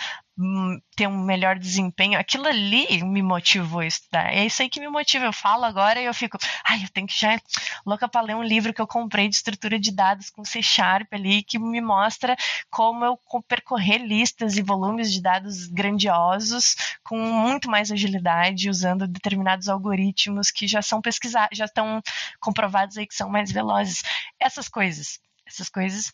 ter um melhor desempenho. Aquilo ali me motivou a estudar. É isso aí que me motiva. Eu falo agora e eu fico, ai, eu tenho que já louca para ler um livro que eu comprei de estrutura de dados com C Sharp ali, que me mostra como eu percorrer listas e volumes de dados grandiosos com muito mais agilidade, usando determinados algoritmos que já são pesquisados, já estão comprovados aí que são mais velozes. Essas coisas, essas coisas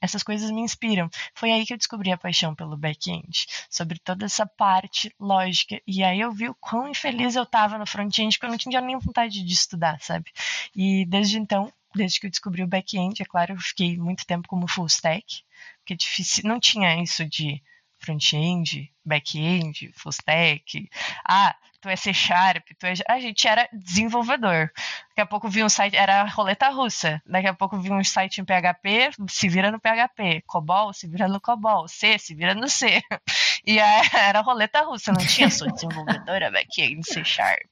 essas coisas me inspiram. Foi aí que eu descobri a paixão pelo back-end, sobre toda essa parte lógica. E aí eu vi o quão infeliz eu estava no front-end, porque eu não tinha nem vontade de estudar, sabe? E desde então, desde que eu descobri o back-end, é claro, eu fiquei muito tempo como full stack, que é difícil, não tinha isso de front-end, back-end, full stack. Ah, tu é C Sharp, tu é... A gente era desenvolvedor. Daqui a pouco vi um site, era roleta russa. Daqui a pouco vi um site em PHP, se vira no PHP. COBOL, se vira no COBOL. C, se vira no C. E era roleta russa, não tinha sou desenvolvedora back-end C Sharp.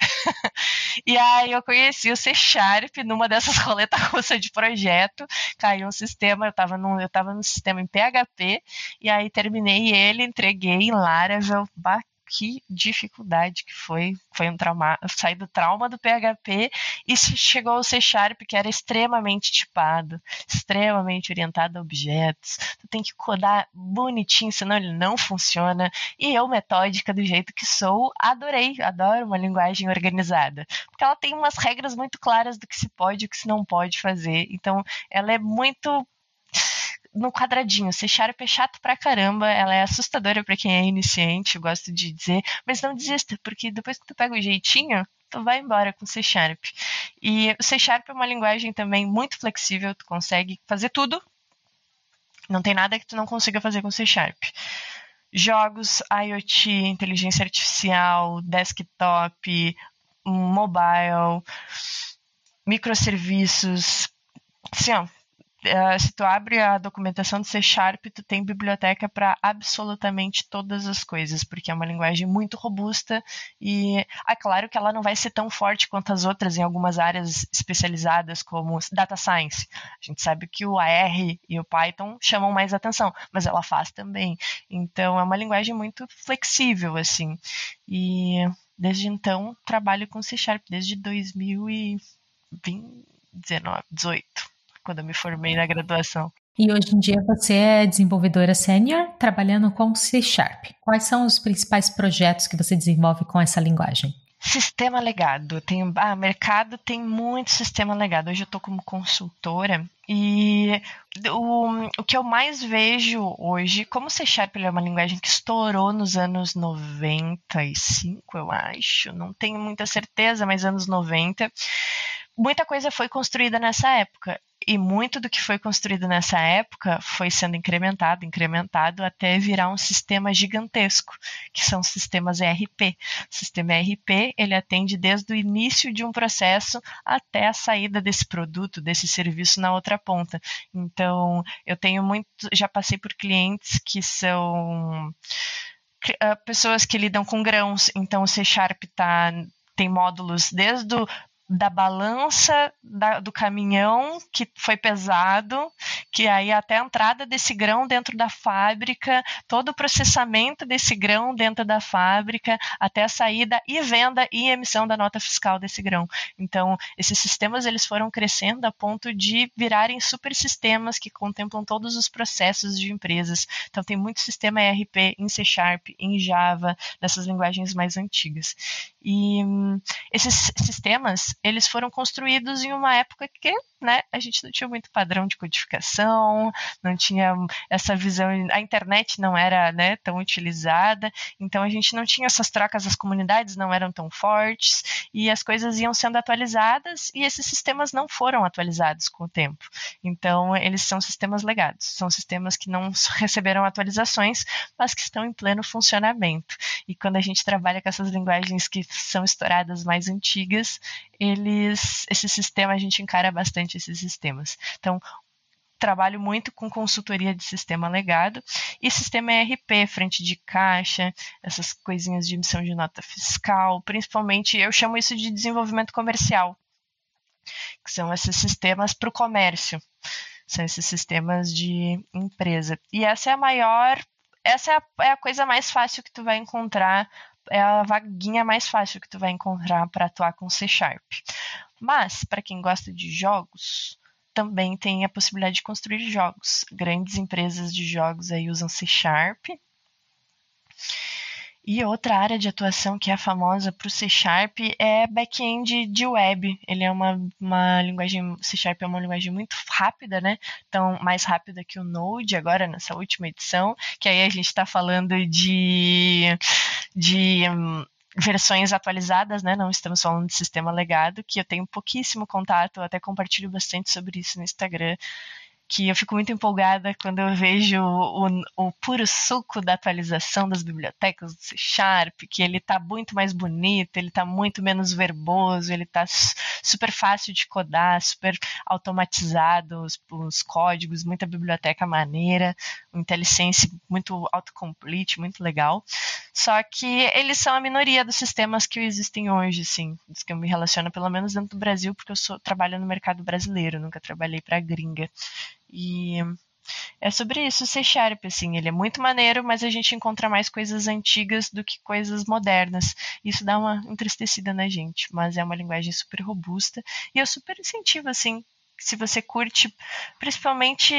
e aí eu conheci o C Sharp numa dessas roletas russas de projeto. Caiu um sistema, eu estava num, eu tava no sistema em PHP, e aí terminei ele, entreguei em Laravel, que dificuldade que foi. Foi um trauma, sair do trauma do PHP e chegou ao C Sharp, que era extremamente tipado, extremamente orientado a objetos. Tu tem que codar bonitinho, senão ele não funciona. E eu, metódica do jeito que sou, adorei, adoro uma linguagem organizada. Porque ela tem umas regras muito claras do que se pode e o que se não pode fazer. Então, ela é muito no quadradinho. C Sharp é chato pra caramba, ela é assustadora para quem é iniciante, eu gosto de dizer, mas não desista, porque depois que tu pega o jeitinho, tu vai embora com C Sharp. E o C Sharp é uma linguagem também muito flexível, tu consegue fazer tudo. Não tem nada que tu não consiga fazer com C Sharp. Jogos, IoT, inteligência artificial, desktop, mobile, microserviços. Assim, ó, Uh, se tu abre a documentação do C Sharp, tu tem biblioteca para absolutamente todas as coisas, porque é uma linguagem muito robusta e é claro que ela não vai ser tão forte quanto as outras em algumas áreas especializadas como data science. A gente sabe que o AR e o Python chamam mais atenção, mas ela faz também. Então é uma linguagem muito flexível assim. E desde então trabalho com C Sharp desde 2019, 18 quando eu me formei na graduação. E hoje em dia você é desenvolvedora sênior trabalhando com C Sharp. Quais são os principais projetos que você desenvolve com essa linguagem? Sistema legado. Tem, ah, mercado tem muito sistema legado. Hoje eu estou como consultora e o, o que eu mais vejo hoje, como C Sharp é uma linguagem que estourou nos anos 95, eu acho, não tenho muita certeza, mas anos 90, muita coisa foi construída nessa época e muito do que foi construído nessa época foi sendo incrementado, incrementado até virar um sistema gigantesco, que são sistemas ERP. O sistema ERP, ele atende desde o início de um processo até a saída desse produto, desse serviço na outra ponta. Então, eu tenho muito, já passei por clientes que são ah, pessoas que lidam com grãos, então o C Sharp tá tem módulos desde o da balança da, do caminhão que foi pesado, que aí até a entrada desse grão dentro da fábrica, todo o processamento desse grão dentro da fábrica, até a saída e venda e emissão da nota fiscal desse grão. Então, esses sistemas eles foram crescendo a ponto de virarem super sistemas que contemplam todos os processos de empresas. Então, tem muito sistema ERP em C Sharp, em Java, nessas linguagens mais antigas. E hum, esses sistemas eles foram construídos em uma época que né, a gente não tinha muito padrão de codificação, não tinha essa visão, a internet não era né, tão utilizada, então a gente não tinha essas trocas, as comunidades não eram tão fortes e as coisas iam sendo atualizadas e esses sistemas não foram atualizados com o tempo. Então eles são sistemas legados, são sistemas que não receberam atualizações, mas que estão em pleno funcionamento. E quando a gente trabalha com essas linguagens que são estouradas mais antigas, eles, esse sistema a gente encara bastante esses sistemas. Então, trabalho muito com consultoria de sistema legado e sistema ERP, frente de caixa, essas coisinhas de emissão de nota fiscal, principalmente eu chamo isso de desenvolvimento comercial, que são esses sistemas para o comércio, são esses sistemas de empresa. E essa é a maior, essa é a, é a coisa mais fácil que tu vai encontrar é a vaguinha mais fácil que tu vai encontrar para atuar com C Sharp. Mas, para quem gosta de jogos, também tem a possibilidade de construir jogos. Grandes empresas de jogos aí usam C Sharp e outra área de atuação que é famosa para o C Sharp é back-end de web. Ele é uma, uma linguagem, C Sharp é uma linguagem muito rápida, né? Então, mais rápida que o Node agora nessa última edição, que aí a gente está falando de, de um, versões atualizadas, né? Não estamos falando de sistema legado, que eu tenho pouquíssimo contato, até compartilho bastante sobre isso no Instagram que eu fico muito empolgada quando eu vejo o, o, puro suco da atualização das bibliotecas do C Sharp, que ele está muito mais bonito, ele está muito menos verboso, ele está super fácil de codar, super automatizado os, os, códigos, muita biblioteca maneira, o IntelliSense muito autocomplete, muito legal. Só que eles são a minoria dos sistemas que existem hoje, assim, dos que eu me relaciono, pelo menos dentro do Brasil, porque eu sou, trabalho no mercado brasileiro, nunca trabalhei para gringa. E é sobre isso C Sharp, assim, ele é muito maneiro, mas a gente encontra mais coisas antigas do que coisas modernas. Isso dá uma entristecida na gente, mas é uma linguagem super robusta e eu super incentivo, assim, se você curte, principalmente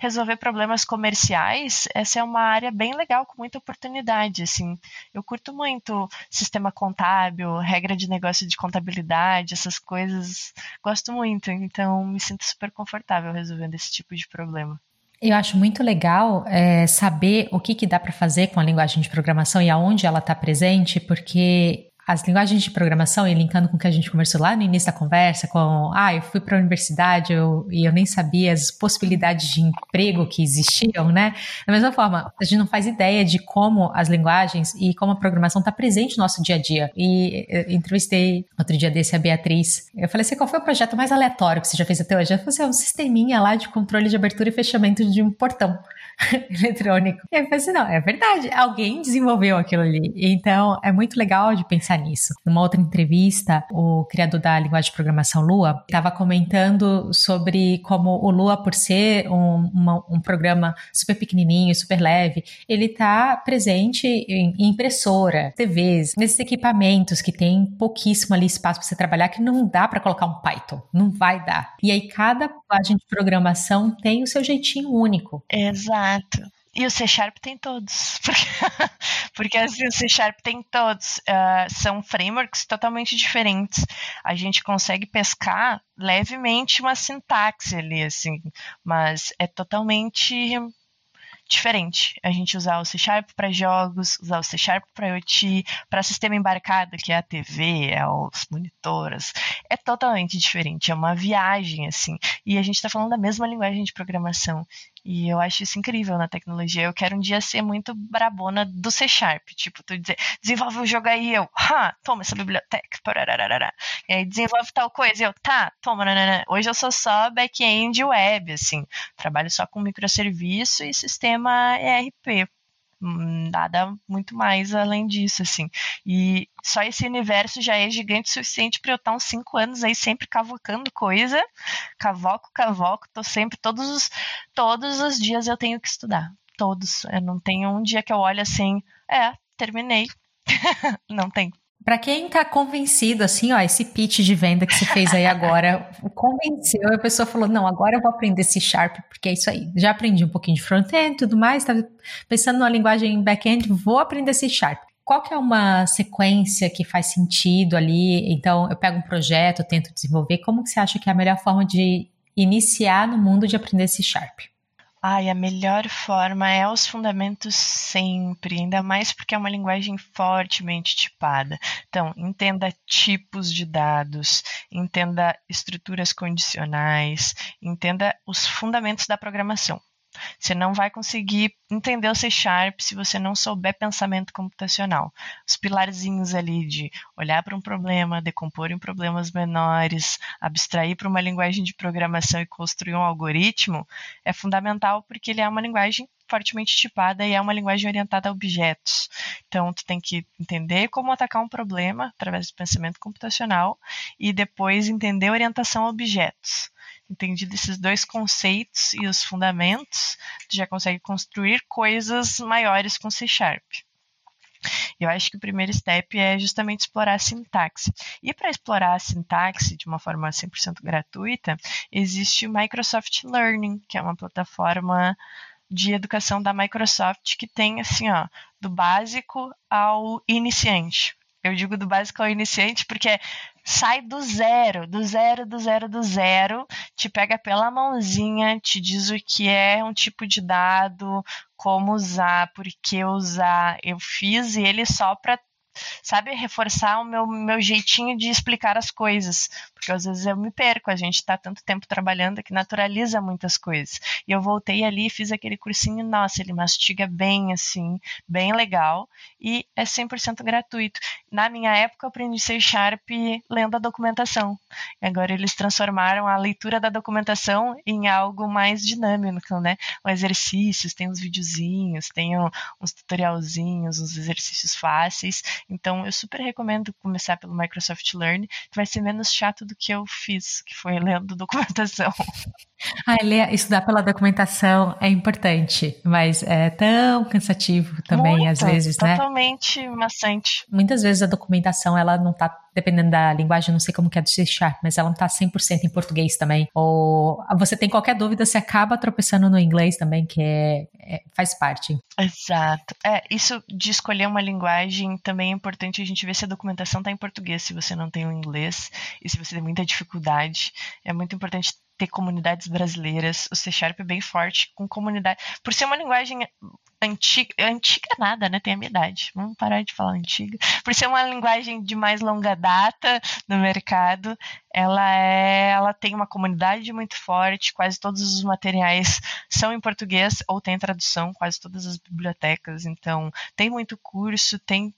resolver problemas comerciais, essa é uma área bem legal, com muita oportunidade, assim. Eu curto muito sistema contábil, regra de negócio de contabilidade, essas coisas, gosto muito, então me sinto super confortável resolvendo esse tipo de problema. Eu acho muito legal é, saber o que, que dá para fazer com a linguagem de programação e aonde ela está presente, porque as linguagens de programação, e linkando com o que a gente conversou lá no início da conversa, com, ah, eu fui para a universidade eu, e eu nem sabia as possibilidades de emprego que existiam, né? Da mesma forma, a gente não faz ideia de como as linguagens e como a programação está presente no nosso dia a dia. E entrevistei outro dia desse a Beatriz. Eu falei assim, qual foi o projeto mais aleatório que você já fez até hoje? Ela falou assim, é um sisteminha lá de controle de abertura e fechamento de um portão. eletrônico. E eu falei assim, não, é verdade, alguém desenvolveu aquilo ali. Então, é muito legal de pensar nisso. Numa outra entrevista, o criador da linguagem de programação Lua estava comentando sobre como o Lua, por ser um, uma, um programa super pequenininho, super leve, ele está presente em impressora, TVs, nesses equipamentos que tem pouquíssimo ali espaço para você trabalhar, que não dá para colocar um Python, não vai dar. E aí cada linguagem de programação tem o seu jeitinho único. Exato. Exato. E o C Sharp tem todos. Porque, porque assim, o C Sharp tem todos. Uh, são frameworks totalmente diferentes. A gente consegue pescar levemente uma sintaxe ali, assim. Mas é totalmente diferente. A gente usar o C Sharp para jogos, usar o C Sharp para IoT, para sistema embarcado, que é a TV, é os monitores. É totalmente diferente, é uma viagem, assim. E a gente está falando da mesma linguagem de programação. E eu acho isso incrível na tecnologia. Eu quero um dia ser muito brabona do C Sharp. Tipo, tu dizer, desenvolve o um jogo aí, eu, ha, toma essa biblioteca. Parararara. E aí desenvolve tal coisa, eu, tá, toma. Nanana. Hoje eu sou só back-end web, assim. Trabalho só com microserviço e sistema ERP nada muito mais além disso, assim. E só esse universo já é gigante o suficiente para eu estar uns cinco anos aí sempre cavocando coisa, cavoco, cavoco, tô sempre, todos os, todos os dias eu tenho que estudar, todos. Eu não tenho um dia que eu olho assim, é, terminei. não tem. Para quem está convencido, assim, ó, esse pitch de venda que você fez aí agora, convenceu, a pessoa falou, não, agora eu vou aprender C Sharp, porque é isso aí. Já aprendi um pouquinho de front-end e tudo mais, estava pensando numa linguagem back-end, vou aprender C Sharp. Qual que é uma sequência que faz sentido ali? Então, eu pego um projeto, tento desenvolver. Como que você acha que é a melhor forma de iniciar no mundo de aprender C Sharp? Ai, a melhor forma é os fundamentos sempre, ainda mais porque é uma linguagem fortemente tipada. Então, entenda tipos de dados, entenda estruturas condicionais, entenda os fundamentos da programação. Você não vai conseguir entender o C Sharp se você não souber pensamento computacional. Os pilarzinhos ali de olhar para um problema, decompor em problemas menores, abstrair para uma linguagem de programação e construir um algoritmo é fundamental porque ele é uma linguagem fortemente tipada e é uma linguagem orientada a objetos. Então, tu tem que entender como atacar um problema através do pensamento computacional e depois entender orientação a objetos entendido esses dois conceitos e os fundamentos, tu já consegue construir coisas maiores com C Sharp. Eu acho que o primeiro step é justamente explorar a sintaxe. E para explorar a sintaxe de uma forma 100% gratuita, existe o Microsoft Learning, que é uma plataforma de educação da Microsoft que tem assim, ó, do básico ao iniciante. Eu digo do básico ao iniciante porque sai do zero, do zero, do zero, do zero, te pega pela mãozinha, te diz o que é um tipo de dado, como usar, por que usar. Eu fiz ele só para sabe, reforçar o meu, meu jeitinho de explicar as coisas, porque às vezes eu me perco, a gente está tanto tempo trabalhando que naturaliza muitas coisas. E eu voltei ali e fiz aquele cursinho, nossa, ele mastiga bem, assim, bem legal, e é 100% gratuito. Na minha época, eu aprendi C Sharp lendo a documentação. Agora eles transformaram a leitura da documentação em algo mais dinâmico, né? Os exercícios, tem uns videozinhos, tem uns tutorialzinhos, uns exercícios fáceis. Então, eu super recomendo começar pelo Microsoft Learn, que vai ser menos chato do que eu fiz, que foi lendo documentação. Ah, ler, estudar pela documentação é importante, mas é tão cansativo também, Muito, às vezes, totalmente né? Totalmente maçante. Muitas vezes a documentação, ela não tá, dependendo da linguagem, não sei como que é do C Sharp, mas ela não tá 100% em português também. Ou você tem qualquer dúvida, você acaba tropeçando no inglês também, que é, é, faz parte. Exato. É, isso de escolher uma linguagem também é importante a gente ver se a documentação tá em português, se você não tem o inglês, e se você tem muita dificuldade. É muito importante ter comunidades brasileiras. O C Sharp é bem forte com comunidade. Por ser uma linguagem antiga, antiga nada, né? Tem a minha idade. Vamos parar de falar antiga. Por ser uma linguagem de mais longa data no mercado, ela é, ela tem uma comunidade muito forte. Quase todos os materiais são em português ou tem tradução, quase todas as bibliotecas. Então, tem muito curso, tem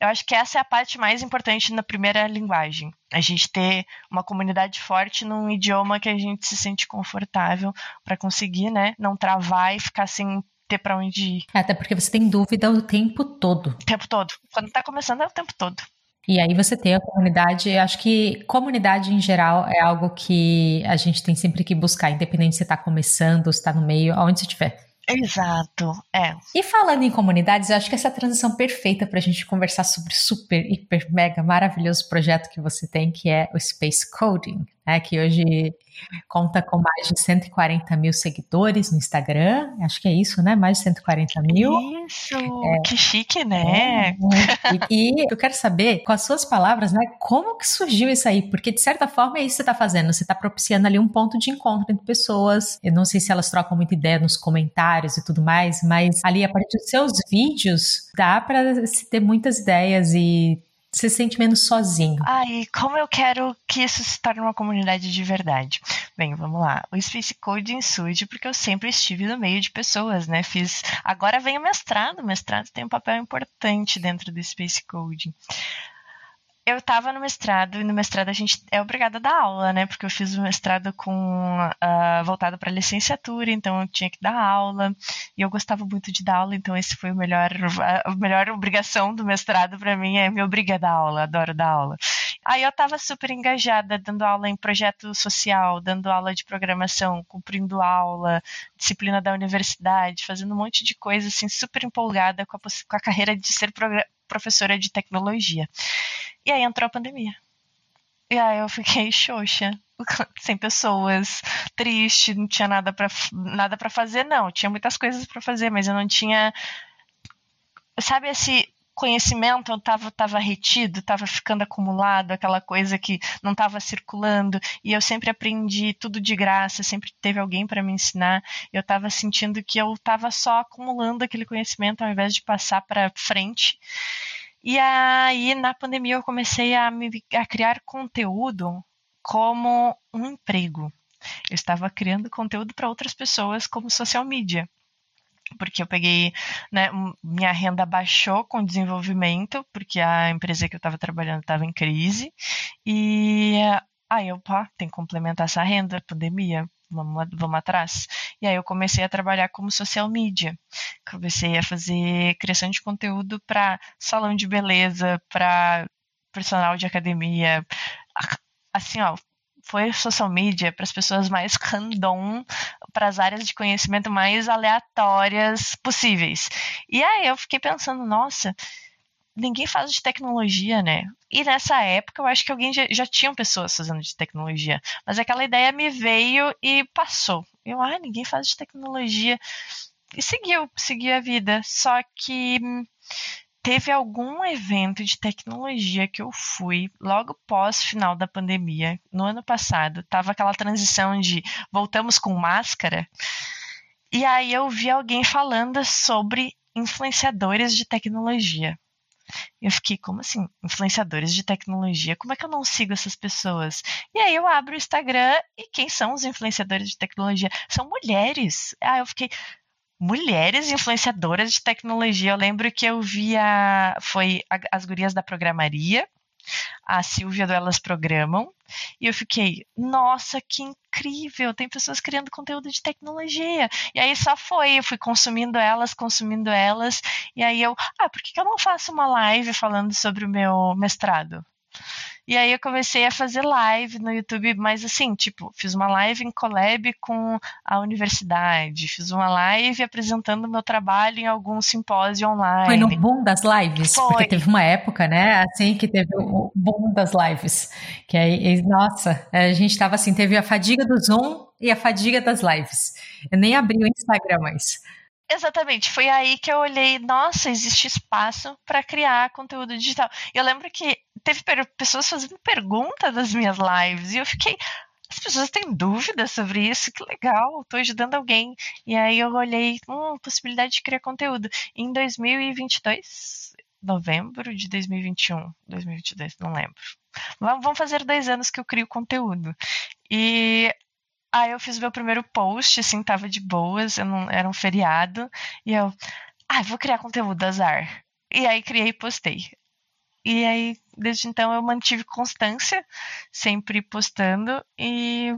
eu acho que essa é a parte mais importante na primeira linguagem. A gente ter uma comunidade forte num idioma que a gente se sente confortável para conseguir, né, não travar e ficar sem ter para onde ir. Até porque você tem dúvida o tempo todo. O tempo todo. Quando está começando é o tempo todo. E aí você tem a comunidade, acho que comunidade em geral é algo que a gente tem sempre que buscar, independente se você está começando, se está no meio, aonde você estiver. Exato, é. E falando em comunidades, eu acho que essa é a transição perfeita para a gente conversar sobre super, hiper, mega maravilhoso projeto que você tem, que é o Space Coding. Né, que hoje conta com mais de 140 mil seguidores no Instagram. Acho que é isso, né? Mais de 140 mil. Isso, é, que chique, né? É, e, eu quero saber, com as suas palavras, né? Como que surgiu isso aí? Porque, de certa forma, é isso que você está fazendo. Você está propiciando ali um ponto de encontro entre pessoas. Eu não sei se elas trocam muita ideia nos comentários e tudo mais, mas ali, a partir dos seus vídeos, dá para se ter muitas ideias e se sente menos sozinho. Ai, como eu quero que isso se torne uma comunidade de verdade. Bem, vamos lá. O Space Coding surge porque eu sempre estive no meio de pessoas, né? Fiz. Agora vem o mestrado. O mestrado tem um papel importante dentro do Space Coding eu estava no mestrado e no mestrado a gente é obrigada a dar aula, né? Porque eu fiz o mestrado com uh, voltado para licenciatura, então eu tinha que dar aula e eu gostava muito de dar aula, então esse foi o melhor a melhor obrigação do mestrado para mim é me obrigar a dar aula, adoro dar aula. Aí eu estava super engajada, dando aula em projeto social, dando aula de programação, cumprindo aula, disciplina da universidade, fazendo um monte de coisa assim, super empolgada com a, com a carreira de ser professora de tecnologia. E aí entrou a pandemia. E aí eu fiquei xoxa, sem pessoas, triste, não tinha nada para nada para fazer, não. Tinha muitas coisas para fazer, mas eu não tinha sabe esse conhecimento estava tava retido, estava ficando acumulado, aquela coisa que não estava circulando, e eu sempre aprendi tudo de graça, sempre teve alguém para me ensinar. Eu estava sentindo que eu estava só acumulando aquele conhecimento ao invés de passar para frente. E aí, na pandemia, eu comecei a, me, a criar conteúdo como um emprego. Eu estava criando conteúdo para outras pessoas como social media porque eu peguei, né, minha renda baixou com o desenvolvimento, porque a empresa que eu estava trabalhando estava em crise, e aí eu, pá, tem que complementar essa renda, pandemia, vamos, vamos atrás. E aí eu comecei a trabalhar como social media, comecei a fazer criação de conteúdo para salão de beleza, para personal de academia, assim, ó, foi social media para as pessoas mais random, para as áreas de conhecimento mais aleatórias possíveis. E aí eu fiquei pensando, nossa, ninguém faz de tecnologia, né? E nessa época eu acho que alguém já, já tinham pessoas fazendo de tecnologia, mas aquela ideia me veio e passou. Eu, ah, ninguém faz de tecnologia. E seguiu, seguiu a vida. Só que teve algum evento de tecnologia que eu fui logo pós final da pandemia, no ano passado, tava aquela transição de voltamos com máscara. E aí eu vi alguém falando sobre influenciadores de tecnologia. Eu fiquei, como assim? Influenciadores de tecnologia? Como é que eu não sigo essas pessoas? E aí eu abro o Instagram e quem são os influenciadores de tecnologia? São mulheres. Ah, eu fiquei, mulheres influenciadoras de tecnologia. Eu lembro que eu via foi as gurias da programaria, a Silvia do Elas Programam, e eu fiquei, nossa, que incrível! Tem pessoas criando conteúdo de tecnologia. E aí só foi, eu fui consumindo elas, consumindo elas, e aí eu, ah, por que, que eu não faço uma live falando sobre o meu mestrado? E aí eu comecei a fazer live no YouTube, mas assim, tipo, fiz uma live em collab com a universidade, fiz uma live apresentando meu trabalho em algum simpósio online. Foi no boom das lives, Foi. porque teve uma época, né, assim, que teve o boom das lives, que aí, nossa, a gente tava assim, teve a fadiga do Zoom e a fadiga das lives. Eu nem abri o Instagram mais. Exatamente, foi aí que eu olhei, nossa, existe espaço para criar conteúdo digital. Eu lembro que teve pessoas fazendo perguntas das minhas lives e eu fiquei, as pessoas têm dúvidas sobre isso, que legal, estou ajudando alguém. E aí eu olhei, hum, possibilidade de criar conteúdo. Em 2022, novembro de 2021, 2022, não lembro. Vamos fazer dois anos que eu crio conteúdo. E Aí eu fiz meu primeiro post, assim, tava de boas, não, era um feriado, e eu, ah, vou criar conteúdo, azar. E aí criei e postei. E aí, desde então, eu mantive constância, sempre postando, e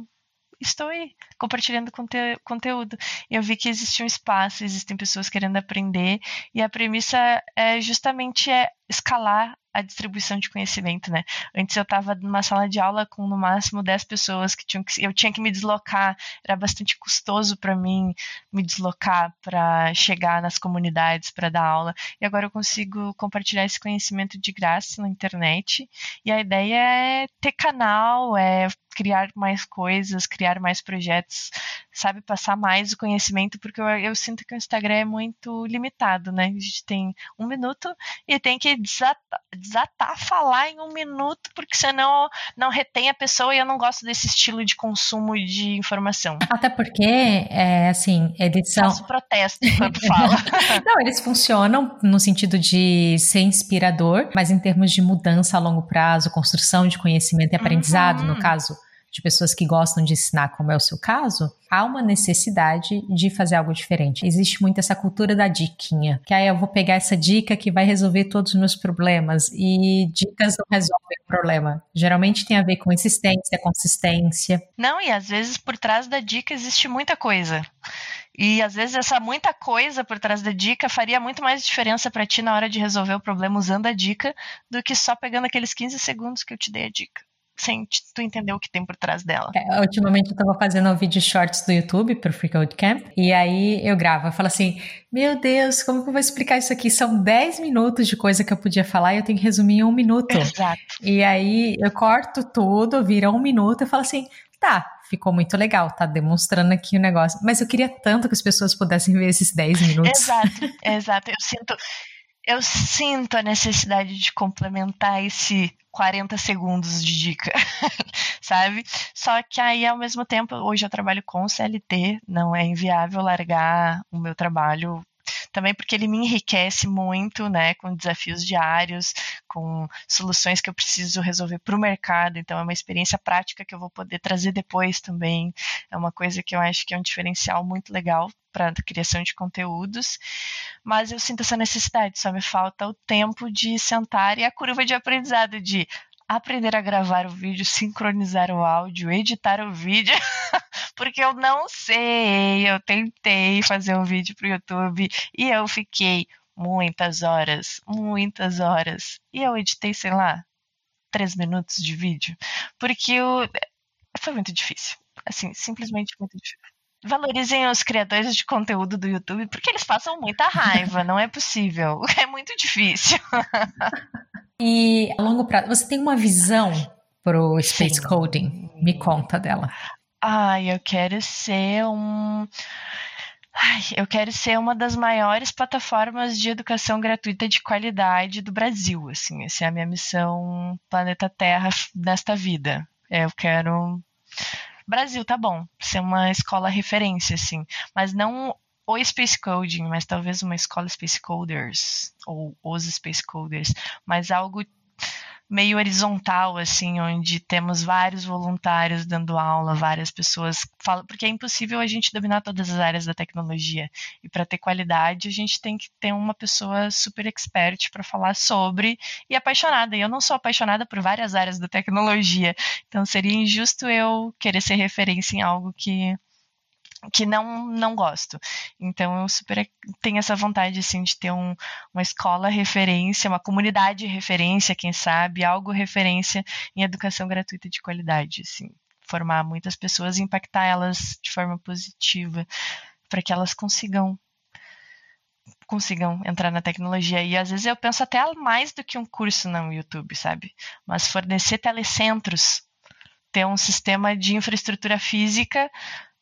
estou aí, compartilhando conte conteúdo. E eu vi que existe um espaço, existem pessoas querendo aprender, e a premissa é justamente é escalar a distribuição de conhecimento, né? Antes eu estava numa sala de aula com no máximo 10 pessoas que tinham que eu tinha que me deslocar, era bastante custoso para mim me deslocar para chegar nas comunidades para dar aula. E agora eu consigo compartilhar esse conhecimento de graça na internet. E a ideia é ter canal, é criar mais coisas, criar mais projetos, sabe, passar mais o conhecimento, porque eu, eu, sinto que o Instagram é muito limitado, né? A gente tem um minuto e tem que desatar, desatar falar em um minuto, porque senão não retém a pessoa e eu não gosto desse estilo de consumo de informação. Até porque, é, assim, eles são... Faço protesto quando falo. não, eles funcionam no sentido de ser inspirador, mas em termos de mudança a longo prazo, construção de conhecimento e aprendizado, uhum. no caso de pessoas que gostam de ensinar, como é o seu caso, há uma necessidade de fazer algo diferente. Existe muito essa cultura da diquinha, que aí eu vou pegar essa dica que vai resolver todos os meus problemas e dicas não resolvem o problema. Geralmente tem a ver com insistência, consistência. Não, e às vezes por trás da dica existe muita coisa. E às vezes essa muita coisa por trás da dica faria muito mais diferença para ti na hora de resolver o problema usando a dica do que só pegando aqueles 15 segundos que eu te dei a dica sem tu entender o que tem por trás dela. É, ultimamente eu tava fazendo um vídeo shorts do YouTube pro Free Code Camp, e aí eu gravo, eu falo assim, meu Deus, como que eu vou explicar isso aqui? São 10 minutos de coisa que eu podia falar e eu tenho que resumir em um minuto. Exato. E aí eu corto tudo, vira um minuto, e falo assim, tá, ficou muito legal, tá demonstrando aqui o negócio. Mas eu queria tanto que as pessoas pudessem ver esses 10 minutos. Exato, exato. Eu sinto, eu sinto a necessidade de complementar esse 40 segundos de dica, sabe? Só que aí, ao mesmo tempo, hoje eu trabalho com CLT, não é inviável largar o meu trabalho também porque ele me enriquece muito, né, com desafios diários, com soluções que eu preciso resolver para o mercado. Então, é uma experiência prática que eu vou poder trazer depois também. É uma coisa que eu acho que é um diferencial muito legal para a criação de conteúdos, mas eu sinto essa necessidade, só me falta o tempo de sentar e a curva de aprendizado de aprender a gravar o vídeo, sincronizar o áudio, editar o vídeo, porque eu não sei. Eu tentei fazer um vídeo para o YouTube e eu fiquei muitas horas, muitas horas. E eu editei, sei lá, três minutos de vídeo, porque eu... foi muito difícil. Assim, simplesmente muito difícil. Valorizem os criadores de conteúdo do YouTube, porque eles passam muita raiva, não é possível. É muito difícil. E a longo prazo, você tem uma visão para o Space Sim. Coding? Me conta dela. Ai, eu quero ser um. Ai, eu quero ser uma das maiores plataformas de educação gratuita de qualidade do Brasil. Assim, essa é a minha missão planeta Terra nesta vida. Eu quero Brasil, tá bom, ser uma escola referência, assim, mas não o Space Coding, mas talvez uma escola Space Coders, ou os Space Coders, mas algo meio horizontal, assim, onde temos vários voluntários dando aula, várias pessoas falam, porque é impossível a gente dominar todas as áreas da tecnologia. E para ter qualidade, a gente tem que ter uma pessoa super expert para falar sobre e apaixonada. E eu não sou apaixonada por várias áreas da tecnologia, então seria injusto eu querer ser referência em algo que que não não gosto. Então eu super tenho essa vontade assim de ter um, uma escola referência, uma comunidade referência, quem sabe, algo referência em educação gratuita de qualidade, assim, formar muitas pessoas e impactar elas de forma positiva para que elas consigam consigam entrar na tecnologia. E às vezes eu penso até mais do que um curso no YouTube, sabe? Mas fornecer telecentros, ter um sistema de infraestrutura física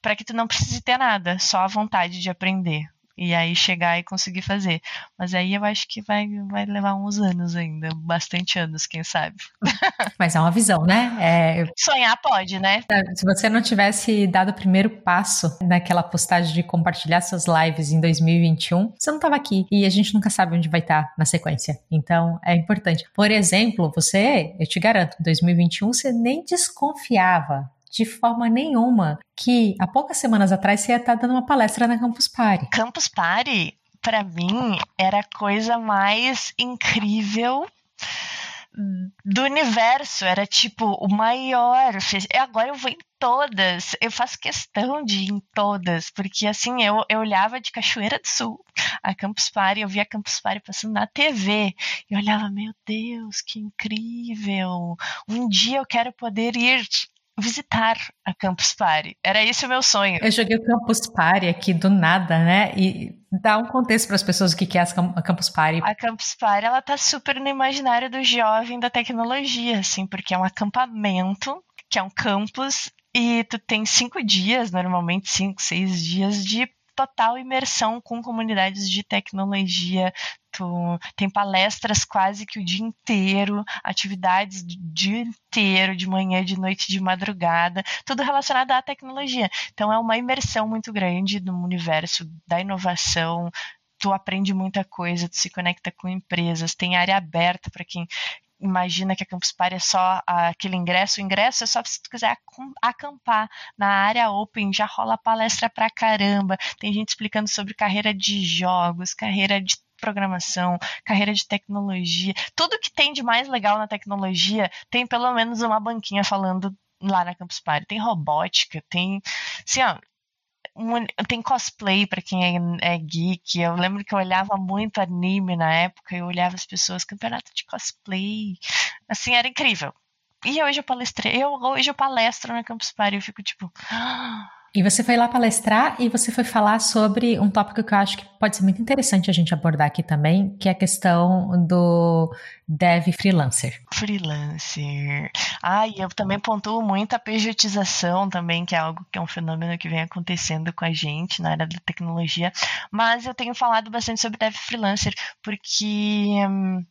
para que tu não precise ter nada, só a vontade de aprender. E aí chegar e conseguir fazer. Mas aí eu acho que vai, vai levar uns anos ainda, bastante anos, quem sabe. Mas é uma visão, né? É... Sonhar pode, né? Se você não tivesse dado o primeiro passo naquela postagem de compartilhar suas lives em 2021, você não estava aqui. E a gente nunca sabe onde vai estar na sequência. Então é importante. Por exemplo, você, eu te garanto, em 2021 você nem desconfiava de forma nenhuma que há poucas semanas atrás você ia estar dando uma palestra na Campus Party. Campus Party, para mim, era a coisa mais incrível do universo. Era tipo o maior. Agora eu vou em todas. Eu faço questão de ir em todas, porque assim eu, eu olhava de Cachoeira do Sul a Campus Party, eu via a Campus Party passando na TV e olhava, meu Deus, que incrível! Um dia eu quero poder ir visitar a Campus Party. Era esse o meu sonho. Eu joguei o Campus Party aqui do nada, né? E dá um contexto para as pessoas o que é a Campus Party. A Campus Party, ela tá super no imaginário do jovem da tecnologia, assim, porque é um acampamento, que é um campus, e tu tem cinco dias, normalmente cinco, seis dias de total imersão com comunidades de tecnologia. Tu tem palestras quase que o dia inteiro, atividades o dia inteiro, de manhã, de noite, de madrugada, tudo relacionado à tecnologia. Então é uma imersão muito grande no universo da inovação, tu aprende muita coisa, tu se conecta com empresas, tem área aberta para quem imagina que a Campus Party é só aquele ingresso. O ingresso é só se tu quiser acampar na área open, já rola palestra pra caramba. Tem gente explicando sobre carreira de jogos, carreira de programação, carreira de tecnologia. Tudo que tem de mais legal na tecnologia tem pelo menos uma banquinha falando lá na Campus Party. Tem robótica, tem. Assim, ó, tem cosplay para quem é, é, geek. Eu lembro que eu olhava muito anime na época, eu olhava as pessoas, campeonato de cosplay. Assim, era incrível. E hoje eu palestrei, eu, hoje eu palestro na Campus Party, eu fico tipo. Ah, e você foi lá palestrar e você foi falar sobre um tópico que eu acho que pode ser muito interessante a gente abordar aqui também, que é a questão do dev freelancer. Freelancer. Ah, e eu também pontuo muito a pejotização também, que é algo que é um fenômeno que vem acontecendo com a gente na área da tecnologia. Mas eu tenho falado bastante sobre dev freelancer, porque hum,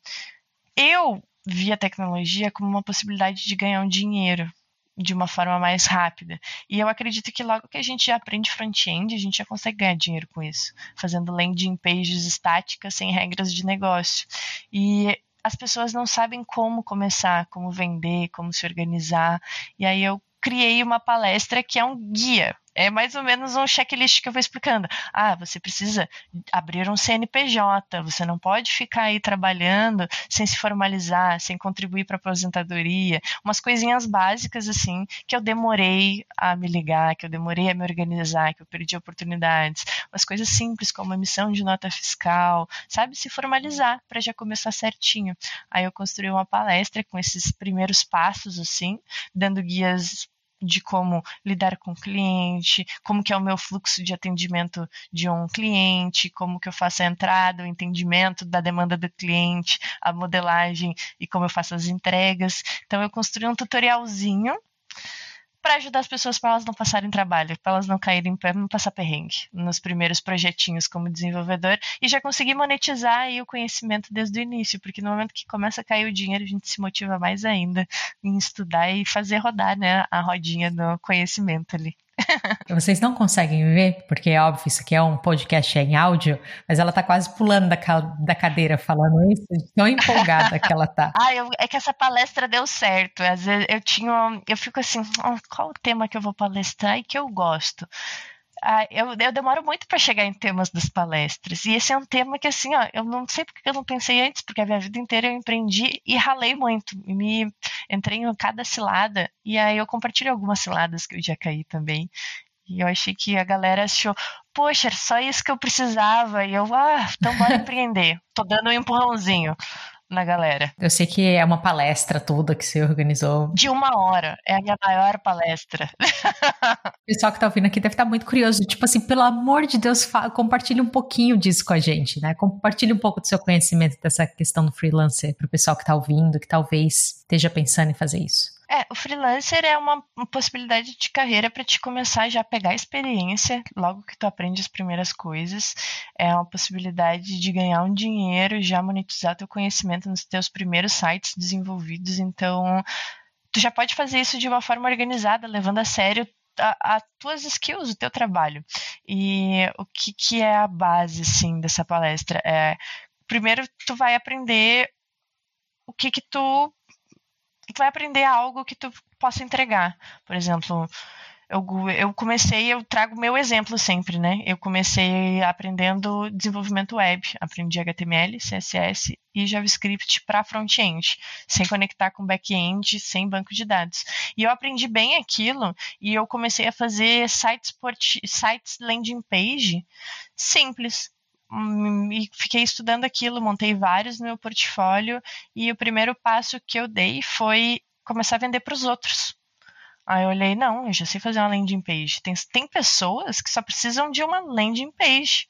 eu vi a tecnologia como uma possibilidade de ganhar um dinheiro de uma forma mais rápida. E eu acredito que logo que a gente aprende front-end, a gente já consegue ganhar dinheiro com isso, fazendo landing pages estáticas sem regras de negócio. E as pessoas não sabem como começar, como vender, como se organizar. E aí eu criei uma palestra que é um guia é mais ou menos um checklist que eu vou explicando. Ah, você precisa abrir um CNPJ, você não pode ficar aí trabalhando sem se formalizar, sem contribuir para a aposentadoria, umas coisinhas básicas assim que eu demorei a me ligar, que eu demorei a me organizar, que eu perdi oportunidades, umas coisas simples como emissão de nota fiscal, sabe, se formalizar para já começar certinho. Aí eu construí uma palestra com esses primeiros passos assim, dando guias de como lidar com o cliente, como que é o meu fluxo de atendimento de um cliente, como que eu faço a entrada, o entendimento da demanda do cliente, a modelagem e como eu faço as entregas. Então eu construí um tutorialzinho para ajudar as pessoas para elas não passarem trabalho, para elas não caírem, para não passar perrengue nos primeiros projetinhos como desenvolvedor e já conseguir monetizar aí o conhecimento desde o início, porque no momento que começa a cair o dinheiro, a gente se motiva mais ainda em estudar e fazer rodar, né, a rodinha do conhecimento ali. Vocês não conseguem ver, porque é óbvio, isso aqui é um podcast em áudio, mas ela tá quase pulando da, da cadeira falando isso, tão empolgada que ela tá. ah, eu, é que essa palestra deu certo. Às vezes eu tinha. Eu fico assim, oh, qual o tema que eu vou palestrar e que eu gosto? Ah, eu, eu, demoro muito para chegar em temas das palestras. E esse é um tema que, assim, ó, eu não sei porque eu não pensei antes, porque a minha vida inteira eu empreendi e ralei muito. E me entrei em cada cilada. E aí eu compartilho algumas ciladas que eu já caí também. E eu achei que a galera achou, poxa, só isso que eu precisava. E eu, ah, então bora empreender. Tô dando um empurrãozinho na galera. Eu sei que é uma palestra toda que você organizou. De uma hora. É a minha maior palestra. o pessoal que tá ouvindo aqui deve estar tá muito curioso. Tipo assim, pelo amor de Deus, compartilhe um pouquinho disso com a gente, né? Compartilhe um pouco do seu conhecimento dessa questão do freelancer pro pessoal que tá ouvindo, que talvez esteja pensando em fazer isso. É, o freelancer é uma, possibilidade de carreira para te começar já a pegar experiência logo que tu aprende as primeiras coisas. É uma possibilidade de ganhar um dinheiro, já monetizar teu conhecimento nos teus primeiros sites desenvolvidos. Então, tu já pode fazer isso de uma forma organizada, levando a sério as tuas skills, o teu trabalho. E o que, que é a base, assim, dessa palestra? É, primeiro, tu vai aprender o que que tu tu vai aprender algo que tu possa entregar. Por exemplo, eu, eu comecei, eu trago meu exemplo sempre, né? Eu comecei aprendendo desenvolvimento web, aprendi HTML, CSS e JavaScript para front-end, sem conectar com back-end, sem banco de dados. E eu aprendi bem aquilo e eu comecei a fazer sites, sites landing page simples, e fiquei estudando aquilo, montei vários no meu portfólio e o primeiro passo que eu dei foi começar a vender para os outros. Aí eu olhei, não, eu já sei fazer uma landing page. Tem, tem pessoas que só precisam de uma landing page.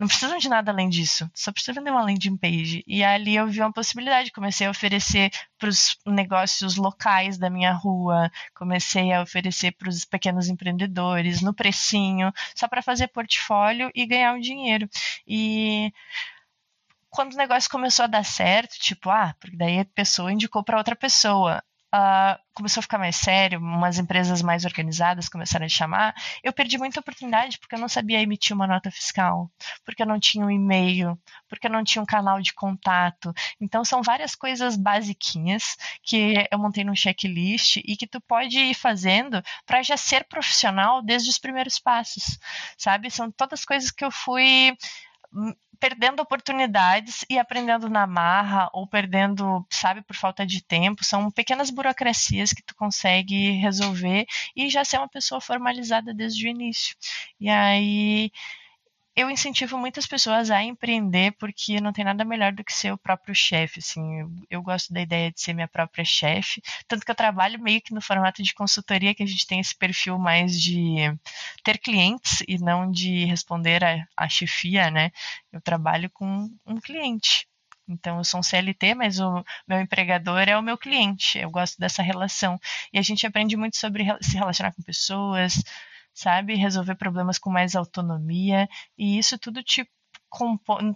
Não precisam de nada além disso, só precisa vender uma landing page. E ali eu vi uma possibilidade, comecei a oferecer para os negócios locais da minha rua, comecei a oferecer para os pequenos empreendedores, no precinho, só para fazer portfólio e ganhar um dinheiro. E quando o negócio começou a dar certo, tipo, ah, porque daí a pessoa indicou para outra pessoa uh, começou a ficar mais sério, umas empresas mais organizadas começaram a chamar, eu perdi muita oportunidade porque eu não sabia emitir uma nota fiscal, porque eu não tinha um e-mail, porque eu não tinha um canal de contato. Então são várias coisas basiquinhas que eu montei num checklist e que tu pode ir fazendo para já ser profissional desde os primeiros passos, sabe? São todas coisas que eu fui hum, perdendo oportunidades e aprendendo na marra ou perdendo, sabe, por falta de tempo. São pequenas burocracias que tu consegue resolver e já ser uma pessoa formalizada desde o início. E aí eu incentivo muitas pessoas a empreender porque não tem nada melhor do que ser o próprio chefe, assim. Eu, eu, gosto da ideia de ser minha própria chefe, tanto que eu trabalho meio que no formato de consultoria, que a gente tem esse perfil mais de ter clientes e não de responder a, a chefia, né? Eu trabalho com um cliente. Então, eu sou um CLT, mas o meu empregador é o meu cliente. Eu gosto dessa relação. E a gente aprende muito sobre se relacionar com pessoas, sabe? Resolver problemas com mais autonomia. E isso tudo te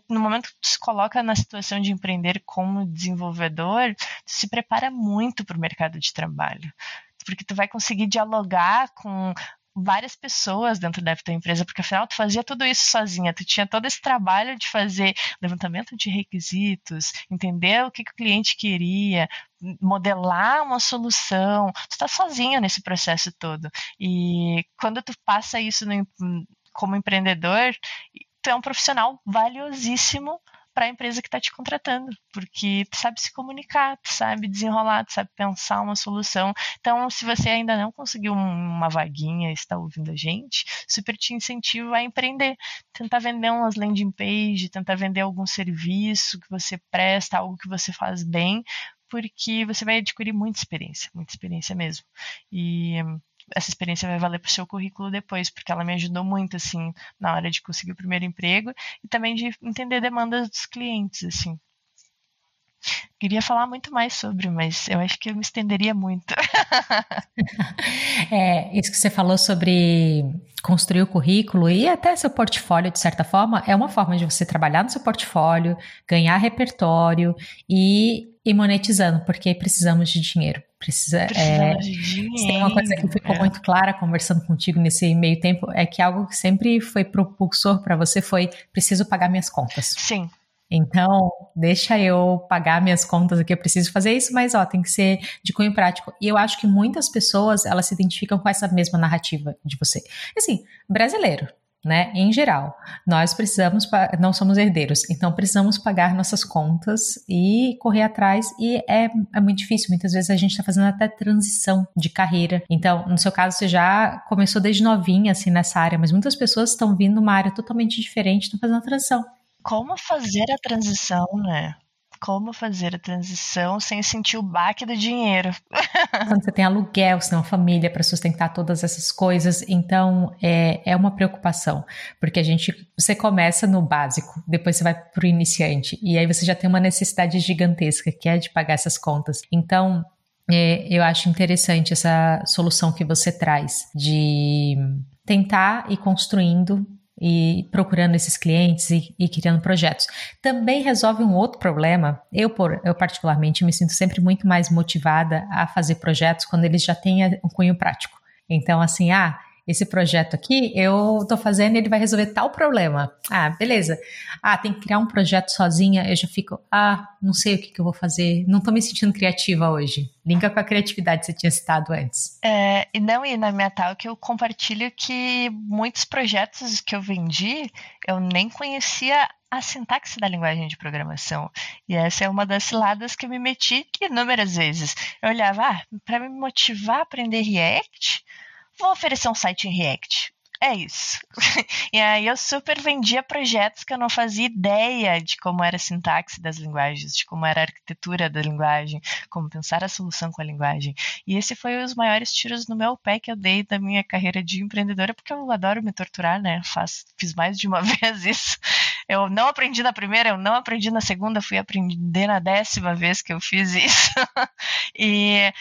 no momento que tu se coloca na situação de empreender como desenvolvedor, tu se prepara muito para o mercado de trabalho. Porque tu vai conseguir dialogar com várias pessoas dentro da tua empresa, porque afinal tu fazia tudo isso sozinha, tu tinha todo esse trabalho de fazer levantamento de requisitos, entender o que, que o cliente queria, modelar uma solução, tu está sozinho nesse processo todo. E quando tu passa isso no, como empreendedor, tu é um profissional valiosíssimo para a empresa que está te contratando, porque tu sabe se comunicar, tu sabe desenrolar, tu sabe pensar uma solução. Então, se você ainda não conseguiu uma vaguinha está ouvindo a gente, super te incentivo a empreender. Tentar vender umas landing page, tentar vender algum serviço que você presta, algo que você faz bem, porque você vai adquirir muita experiência, muita experiência mesmo. E essa experiência vai valer para o seu currículo depois, porque ela me ajudou muito, assim, na hora de conseguir o primeiro emprego e também de entender demandas dos clientes, assim. Queria falar muito mais sobre, mas eu acho que eu me estenderia muito. é, isso que você falou sobre construir o currículo e até seu portfólio, de certa forma, é uma forma de você trabalhar no seu portfólio, ganhar repertório e ir monetizando, porque precisamos de dinheiro. Precisa, é, de dinheiro. Tem uma coisa que ficou é. muito clara conversando contigo nesse meio tempo, é que algo que sempre foi propulsor para você foi preciso pagar minhas contas. Sim. Então, deixa eu pagar minhas contas aqui, eu preciso fazer isso, mas ó, tem que ser de cunho prático. E eu acho que muitas pessoas, elas se identificam com essa mesma narrativa de você. Assim, brasileiro, né? Em geral, nós precisamos, não somos herdeiros, então precisamos pagar nossas contas e correr atrás. E é, é muito difícil. Muitas vezes a gente está fazendo até transição de carreira. Então, no seu caso, você já começou desde novinha, assim, nessa área, mas muitas pessoas estão vindo numa área totalmente diferente, estão fazendo a transição. Como fazer a transição, né? Como fazer a transição sem sentir o baque do dinheiro. Quando você tem aluguel, você tem uma família para sustentar todas essas coisas, então é, é uma preocupação, porque a gente você começa no básico, depois você vai para o iniciante e aí você já tem uma necessidade gigantesca que é de pagar essas contas. Então é, eu acho interessante essa solução que você traz de tentar ir construindo e procurando esses clientes e, e, criando projetos. Também resolve um outro problema. Eu, por, eu, particularmente, me sinto sempre muito mais motivada a fazer projetos quando eles já têm um cunho prático. Então, assim, ah, esse projeto aqui, eu tô fazendo e ele vai resolver tal problema. Ah, beleza. Ah, tem que criar um projeto sozinha, eu já fico, ah, não sei o que, que eu vou fazer, não tô me sentindo criativa hoje. Linka com a criatividade que você tinha citado antes. É, e não, e na minha tal que eu compartilho que muitos projetos que eu vendi, eu nem conhecia a sintaxe da linguagem de programação. E essa é uma das ciladas que eu me meti inúmeras vezes. Eu olhava, ah, para me motivar a aprender React, vou oferecer um site em React. É isso. e aí eu super vendia projetos que eu não fazia ideia de como era a sintaxe das linguagens, de como era a arquitetura da linguagem, como pensar a solução com a linguagem. E esse foi os maiores tiros no meu pé que eu dei da minha carreira de empreendedora, porque eu adoro me torturar, né? Faz, fiz mais de uma vez isso. Eu não aprendi na primeira, eu não aprendi na segunda, fui aprender na décima vez que eu fiz isso. e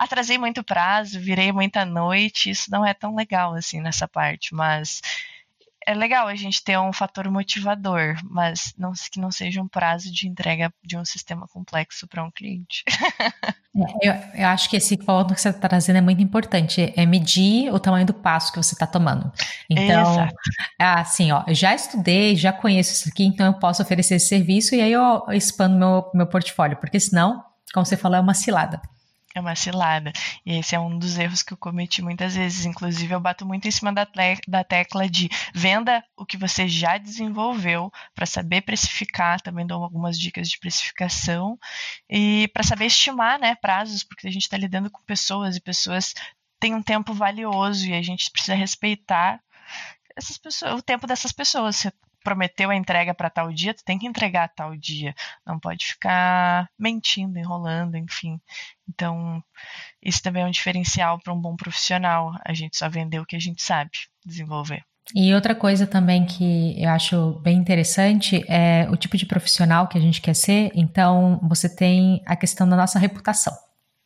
atrasei muito prazo, virei muita noite, isso não é tão legal assim nessa parte, mas é legal a gente ter um fator motivador, mas não que não seja um prazo de entrega de um sistema complexo para um cliente. É, eu, eu, acho que esse ponto que você está trazendo é muito importante, é medir o tamanho do passo que você está tomando. Então, Exato. assim, ó, já estudei, já conheço isso aqui, então eu posso oferecer esse serviço e aí eu expando meu, meu portfólio, porque senão, como você falou, é uma cilada. É uma cilada. E esse é um dos erros que eu cometi muitas vezes. Inclusive, eu bato muito em cima da, da tecla de venda o que você já desenvolveu para saber precificar. Também dou algumas dicas de precificação. E para saber estimar né, prazos, porque a gente está lidando com pessoas e pessoas têm um tempo valioso e a gente precisa respeitar essas pessoas, o tempo dessas pessoas. Prometeu a entrega para tal dia, tu tem que entregar tal dia. Não pode ficar mentindo, enrolando, enfim. Então, isso também é um diferencial para um bom profissional. A gente só vender o que a gente sabe desenvolver. E outra coisa também que eu acho bem interessante é o tipo de profissional que a gente quer ser. Então, você tem a questão da nossa reputação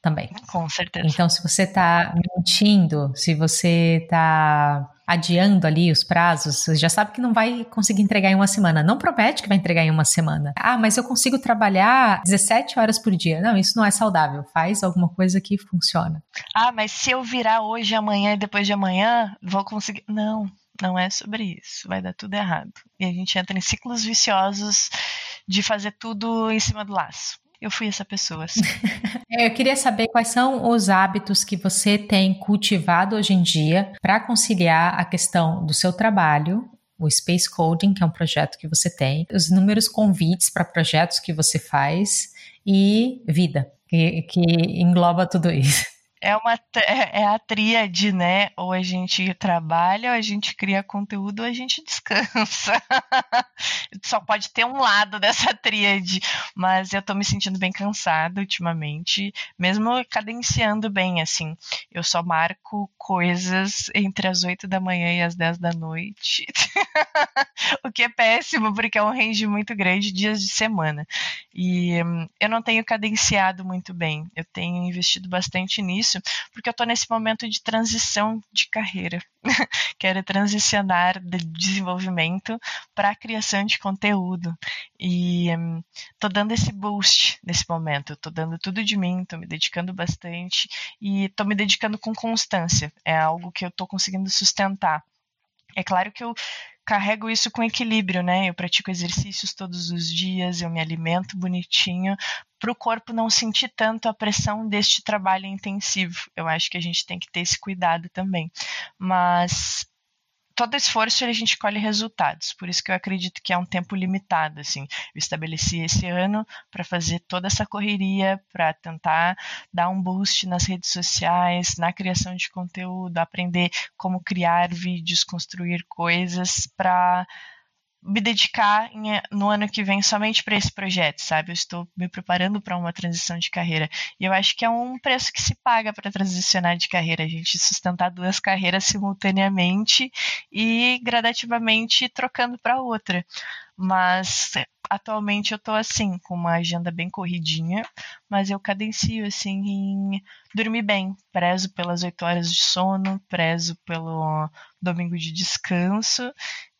também. Com certeza. Então, se você está mentindo, se você está adiando ali os prazos, você já sabe que não vai conseguir entregar em uma semana. Não promete que vai entregar em uma semana. Ah, mas eu consigo trabalhar 17 horas por dia. Não, isso não é saudável. Faz alguma coisa que funciona. Ah, mas se eu virar hoje, amanhã e depois de amanhã, vou conseguir. Não, não é sobre isso. Vai dar tudo errado. E a gente entra em ciclos viciosos de fazer tudo em cima do laço eu fui essa pessoa. Assim. eu queria saber quais são os hábitos que você tem cultivado hoje em dia para conciliar a questão do seu trabalho, o Space Coding, que é um projeto que você tem, os inúmeros convites para projetos que você faz e vida, que, que engloba tudo isso é uma é, é a tríade, né? Ou a gente trabalha, ou a gente cria conteúdo, ou a gente descansa. Só pode ter um lado dessa tríade, mas eu tô me sentindo bem cansada ultimamente, mesmo cadenciando bem, assim. Eu só marco coisas entre as 8 da manhã e as 10 da noite. o que é péssimo, porque é um range muito grande dias de semana. E hum, eu não tenho cadenciado muito bem. Eu tenho investido bastante nisso porque eu estou nesse momento de transição de carreira. Quero transicionar de desenvolvimento para a criação de conteúdo. E estou um, dando esse boost nesse momento. Estou dando tudo de mim, estou me dedicando bastante e estou me dedicando com constância. É algo que eu estou conseguindo sustentar. É claro que eu carrego isso com equilíbrio, né? Eu pratico exercícios todos os dias, eu me alimento bonitinho, para o corpo não sentir tanto a pressão deste trabalho intensivo. Eu acho que a gente tem que ter esse cuidado também. Mas todo esforço a gente colhe resultados. Por isso que eu acredito que é um tempo limitado. Assim, eu estabeleci esse ano para fazer toda essa correria, para tentar dar um boost nas redes sociais, na criação de conteúdo, aprender como criar vídeos, construir coisas para me dedicar em, no ano que vem somente para esse projeto, sabe? Eu estou me preparando para uma transição de carreira. E eu acho que é um preço que se paga para transicionar de carreira, a gente sustentar duas carreiras simultaneamente e gradativamente trocando para outra. Mas atualmente eu estou assim, com uma agenda bem corridinha, mas eu cadencio assim em dormir bem. Prezo pelas oito horas de sono, prezo pelo domingo de descanso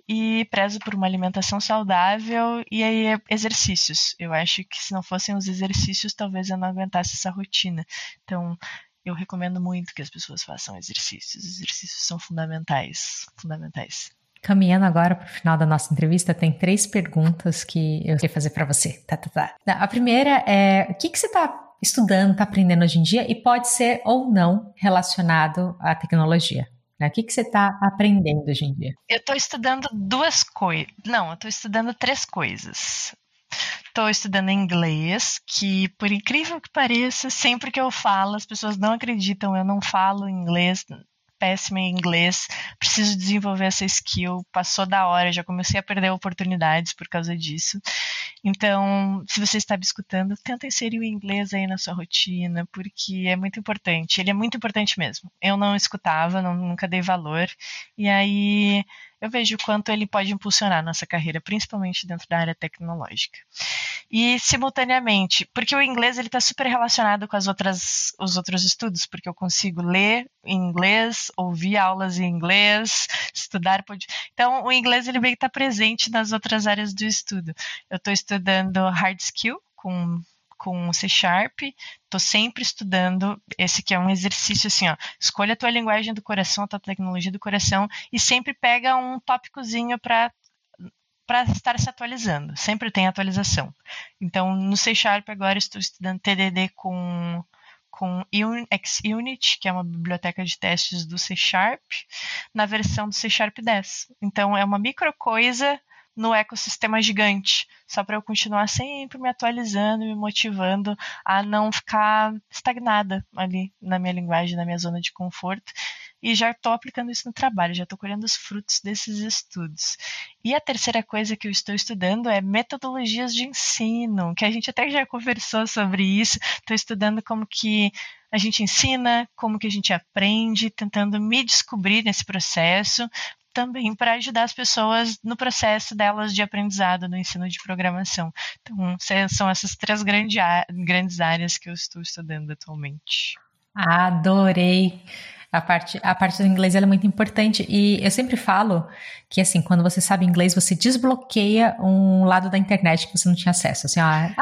e prezo por uma alimentação saudável e aí exercícios. Eu acho que se não fossem os exercícios, talvez eu não aguentasse essa rotina. Então, eu recomendo muito que as pessoas façam exercícios. Exercícios são fundamentais, fundamentais. Caminhando agora para o final da nossa entrevista, tem três perguntas que eu queria fazer para você. Tá, tá, tá. A primeira é: o que, que você está estudando, está aprendendo hoje em dia e pode ser ou não relacionado à tecnologia? O que, que você está aprendendo hoje em dia? Eu estou estudando duas coisas. Não, eu estou estudando três coisas. Estou estudando inglês, que por incrível que pareça, sempre que eu falo, as pessoas não acreditam, eu não falo inglês, péssima em inglês, preciso desenvolver essa skill, passou da hora, já comecei a perder oportunidades por causa disso. Então, se você está me escutando, tenta inserir o inglês aí na sua rotina, porque é muito importante. Ele é muito importante mesmo. Eu não escutava, não, nunca dei valor, e aí eu vejo o quanto ele pode impulsionar nossa carreira, principalmente dentro da área tecnológica. E simultaneamente, porque o inglês ele está super relacionado com as outras, os outros estudos, porque eu consigo ler em inglês, ouvir aulas em inglês, estudar. Então, o inglês ele está presente nas outras áreas do estudo. Eu estou estudando hard skill com com C Sharp, estou sempre estudando esse que é um exercício assim, ó, escolha a tua linguagem do coração, a tua tecnologia do coração e sempre pega um tópicozinho para para estar se atualizando, sempre tem atualização. Então, no C Sharp agora estou estudando TDD com com XUnit, que é uma biblioteca de testes do C Sharp, na versão do C Sharp 10. Então, é uma micro coisa no ecossistema gigante, só para eu continuar sempre me atualizando, me motivando a não ficar estagnada ali na minha linguagem, na minha zona de conforto. E já estou aplicando isso no trabalho, já estou colhendo os frutos desses estudos. E a terceira coisa que eu estou estudando é metodologias de ensino, que a gente até já conversou sobre isso. Estou estudando como que a gente ensina, como que a gente aprende, tentando me descobrir nesse processo, também para ajudar as pessoas no processo delas de aprendizado no ensino de programação. Então, são essas três grande, grandes áreas que eu estou estudando atualmente. Adorei. A parte, a parte do inglês é muito importante. E eu sempre falo que, assim, quando você sabe inglês, você desbloqueia um lado da internet que você não tinha acesso. Assim, ah,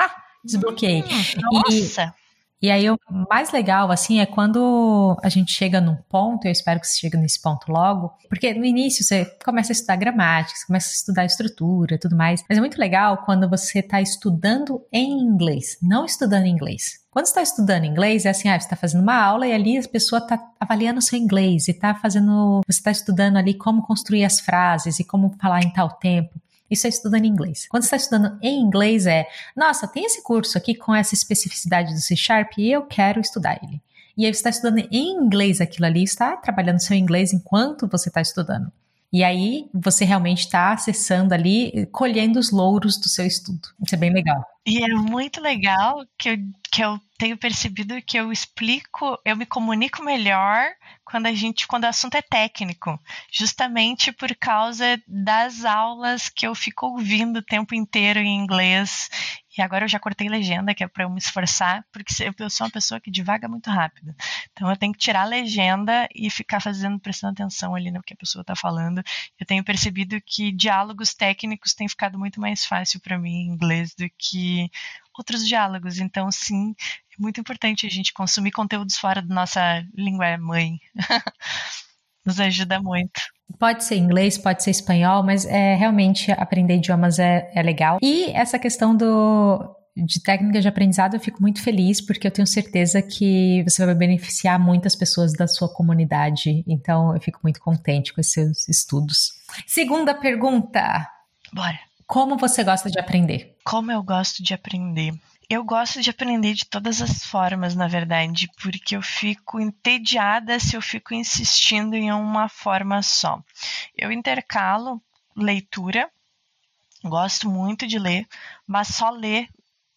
desbloqueei. Hum, nossa! E, e aí o mais legal, assim, é quando a gente chega num ponto, eu espero que você chegue nesse ponto logo, porque no início você começa a estudar gramática, você começa a estudar estrutura tudo mais, mas é muito legal quando você está estudando em inglês, não estudando inglês. Quando está estudando inglês, é assim, ah, você está fazendo uma aula e ali a pessoa está avaliando o seu inglês e está fazendo, você está estudando ali como construir as frases e como falar em tal tempo. Isso é estudando inglês. Quando você está estudando em inglês, é, nossa, tem esse curso aqui com essa especificidade do C Sharp e eu quero estudar ele. E aí você está estudando em inglês aquilo ali, está trabalhando seu inglês enquanto você está estudando. E aí você realmente está acessando ali, colhendo os louros do seu estudo. Isso é bem legal. E é muito legal que eu, que eu tenho percebido que eu explico, eu me comunico melhor quando a gente, quando o assunto é técnico, justamente por causa das aulas que eu fico ouvindo o tempo inteiro em inglês e agora eu já cortei legenda, que é para eu me esforçar, porque eu sou uma pessoa que divaga muito rápido. Então eu tenho que tirar a legenda e ficar fazendo, prestando atenção ali no que a pessoa está falando. Eu tenho percebido que diálogos técnicos têm ficado muito mais fácil para mim em inglês do que outros diálogos. Então, sim, é muito importante a gente consumir conteúdos fora da nossa língua mãe. Nos ajuda muito. Pode ser inglês, pode ser espanhol, mas é realmente aprender idiomas é, é legal. E essa questão do, de técnica de aprendizado, eu fico muito feliz porque eu tenho certeza que você vai beneficiar muitas pessoas da sua comunidade. Então, eu fico muito contente com esses seus estudos. Segunda pergunta. Bora. Como você gosta de aprender? Como eu gosto de aprender? Eu gosto de aprender de todas as formas, na verdade, porque eu fico entediada se eu fico insistindo em uma forma só. Eu intercalo leitura, gosto muito de ler, mas só ler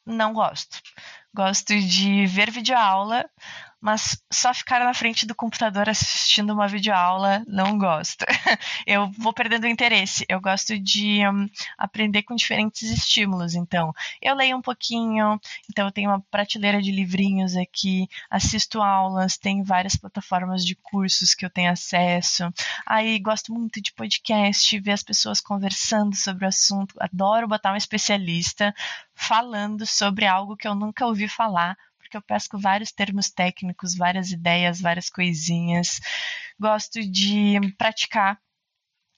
não gosto. Gosto de ver videoaula, mas só ficar na frente do computador assistindo uma videoaula não gosto. eu vou perdendo o interesse. Eu gosto de um, aprender com diferentes estímulos. Então, eu leio um pouquinho, então eu tenho uma prateleira de livrinhos aqui, assisto aulas, tem várias plataformas de cursos que eu tenho acesso. Aí gosto muito de podcast, ver as pessoas conversando sobre o assunto. Adoro botar um especialista falando sobre algo que eu nunca ouvi falar porque eu pesco vários termos técnicos, várias ideias, várias coisinhas. Gosto de praticar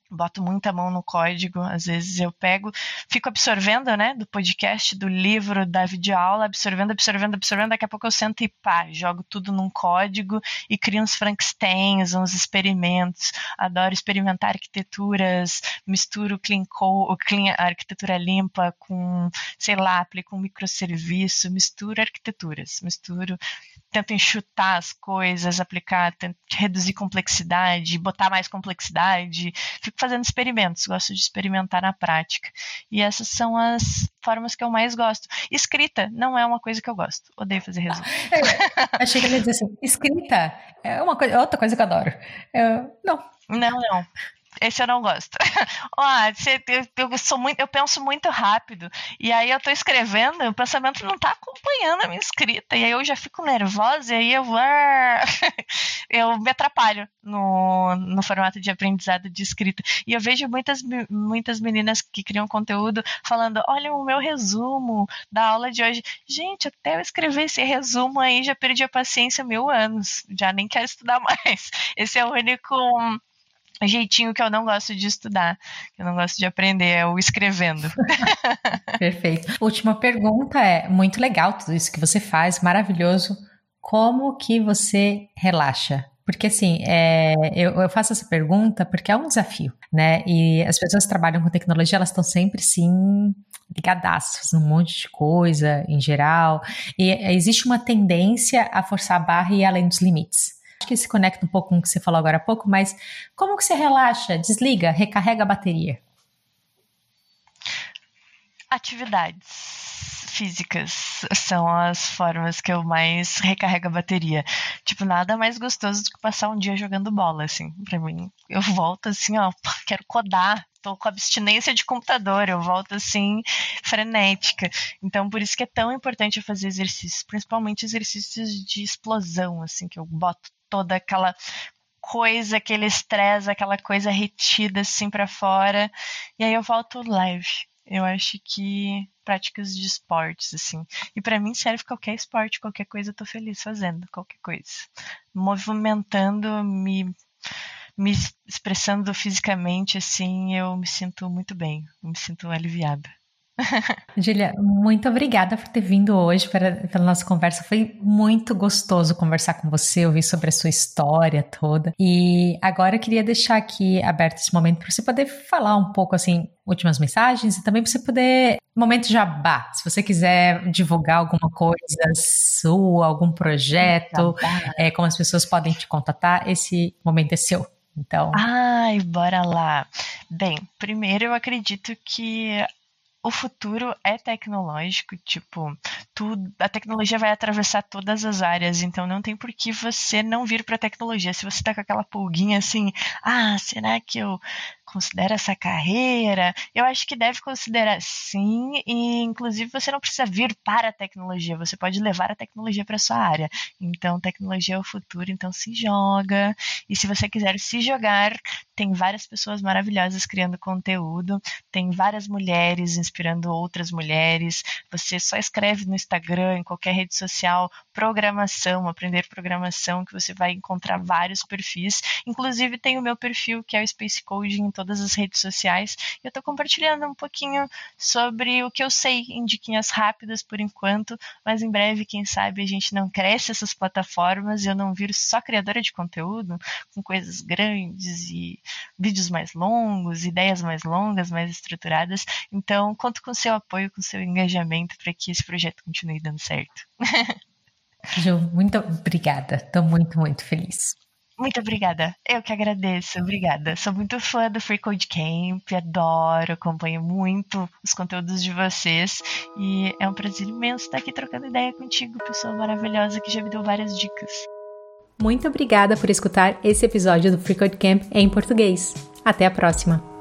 boto muita mão no código, às vezes eu pego, fico absorvendo, né, do podcast, do livro, da videoaula, absorvendo, absorvendo, absorvendo, daqui a pouco eu sento e pá, jogo tudo num código e crio uns Frankensteins, uns experimentos, adoro experimentar arquiteturas, misturo clean code, clean, arquitetura limpa com, sei lá, aplico um microserviço, misturo arquiteturas, misturo, tento enxutar as coisas, aplicar, tento reduzir complexidade, botar mais complexidade, fico fazendo experimentos, gosto de experimentar na prática. E essas são as formas que eu mais gosto. Escrita não é uma coisa que eu gosto. Odeio fazer resumo. É, achei que ele ia dizer assim: escrita é uma coisa, é outra coisa que eu adoro. Eu, não. Não, não. Esse eu não gosto. Eu, eu, sou muito, eu penso muito rápido. E aí eu tô escrevendo o pensamento não tá acompanhando a minha escrita. E aí eu já fico nervosa e aí eu eu me atrapalho no, no formato de aprendizado de escrita. E eu vejo muitas, muitas meninas que criam conteúdo falando: olha o meu resumo da aula de hoje. Gente, até eu escrever esse resumo aí já perdi a paciência mil anos. Já nem quero estudar mais. Esse é o único jeitinho que eu não gosto de estudar, que eu não gosto de aprender, é o escrevendo. Perfeito. Última pergunta é, muito legal tudo isso que você faz, maravilhoso. Como que você relaxa? Porque assim, é, eu, eu, faço essa pergunta porque é um desafio, né? E as pessoas que trabalham com tecnologia, elas estão sempre sim ligadaças um monte de coisa em geral. E existe uma tendência a forçar a barra e ir além dos limites. Acho que se conecta um pouco com o que você falou agora há pouco, mas como que você relaxa, desliga, recarrega a bateria? Atividades físicas são as formas que eu mais recarrego a bateria. Tipo, nada mais gostoso do que passar um dia jogando bola, assim, pra mim. Eu volto assim, ó, quero codar, tô com abstinência de computador, eu volto assim, frenética. Então, por isso que é tão importante fazer exercícios, principalmente exercícios de explosão, assim, que eu boto toda aquela coisa, aquele estresse, aquela coisa retida assim para fora. E aí eu volto leve. Eu acho que práticas de esportes, assim. E para mim serve qualquer esporte, qualquer coisa eu tô feliz fazendo, qualquer coisa. Movimentando, me, me expressando fisicamente, assim, eu me sinto muito bem, eu me sinto aliviada. Julia, muito obrigada por ter vindo hoje para, pela nossa conversa. Foi muito gostoso conversar com você, ouvir sobre a sua história toda. E agora eu queria deixar aqui aberto esse momento para você poder falar um pouco, assim, últimas mensagens e também para você poder. Momento jabá. Se você quiser divulgar alguma coisa sua, algum projeto, é, como as pessoas podem te contatar, esse momento é seu. Então. Ai, bora lá. Bem, primeiro eu acredito que o futuro é tecnológico, tipo, tudo, a tecnologia vai atravessar todas as áreas, então não tem por que você não vir para a tecnologia. Se você tá com aquela pulguinha assim, ah, será que eu considera essa carreira? Eu acho que deve considerar sim, e inclusive você não precisa vir para a tecnologia, você pode levar a tecnologia para sua área. Então, tecnologia é o futuro, então se joga. E se você quiser se jogar, tem várias pessoas maravilhosas criando conteúdo, tem várias mulheres inspirando outras mulheres. Você só escreve no Instagram, em qualquer rede social, programação, aprender programação, que você vai encontrar vários perfis. Inclusive tem o meu perfil, que é o Space Coding todas as redes sociais. Eu estou compartilhando um pouquinho sobre o que eu sei em diquinhas rápidas por enquanto, mas em breve, quem sabe, a gente não cresce essas plataformas e eu não viro só criadora de conteúdo com coisas grandes e vídeos mais longos, ideias mais longas, mais estruturadas. Então, conto com seu apoio, com seu engajamento para que esse projeto continue dando certo. Ju, muito obrigada. Estou muito, muito feliz. Muito obrigada. Eu que agradeço. Obrigada. Sou muito fã do Free Code Camp, adoro, acompanho muito os conteúdos de vocês e é um prazer imenso estar aqui trocando ideia contigo, pessoa maravilhosa que já me deu várias dicas. Muito obrigada por escutar esse episódio do Free Code Camp em português. Até a próxima.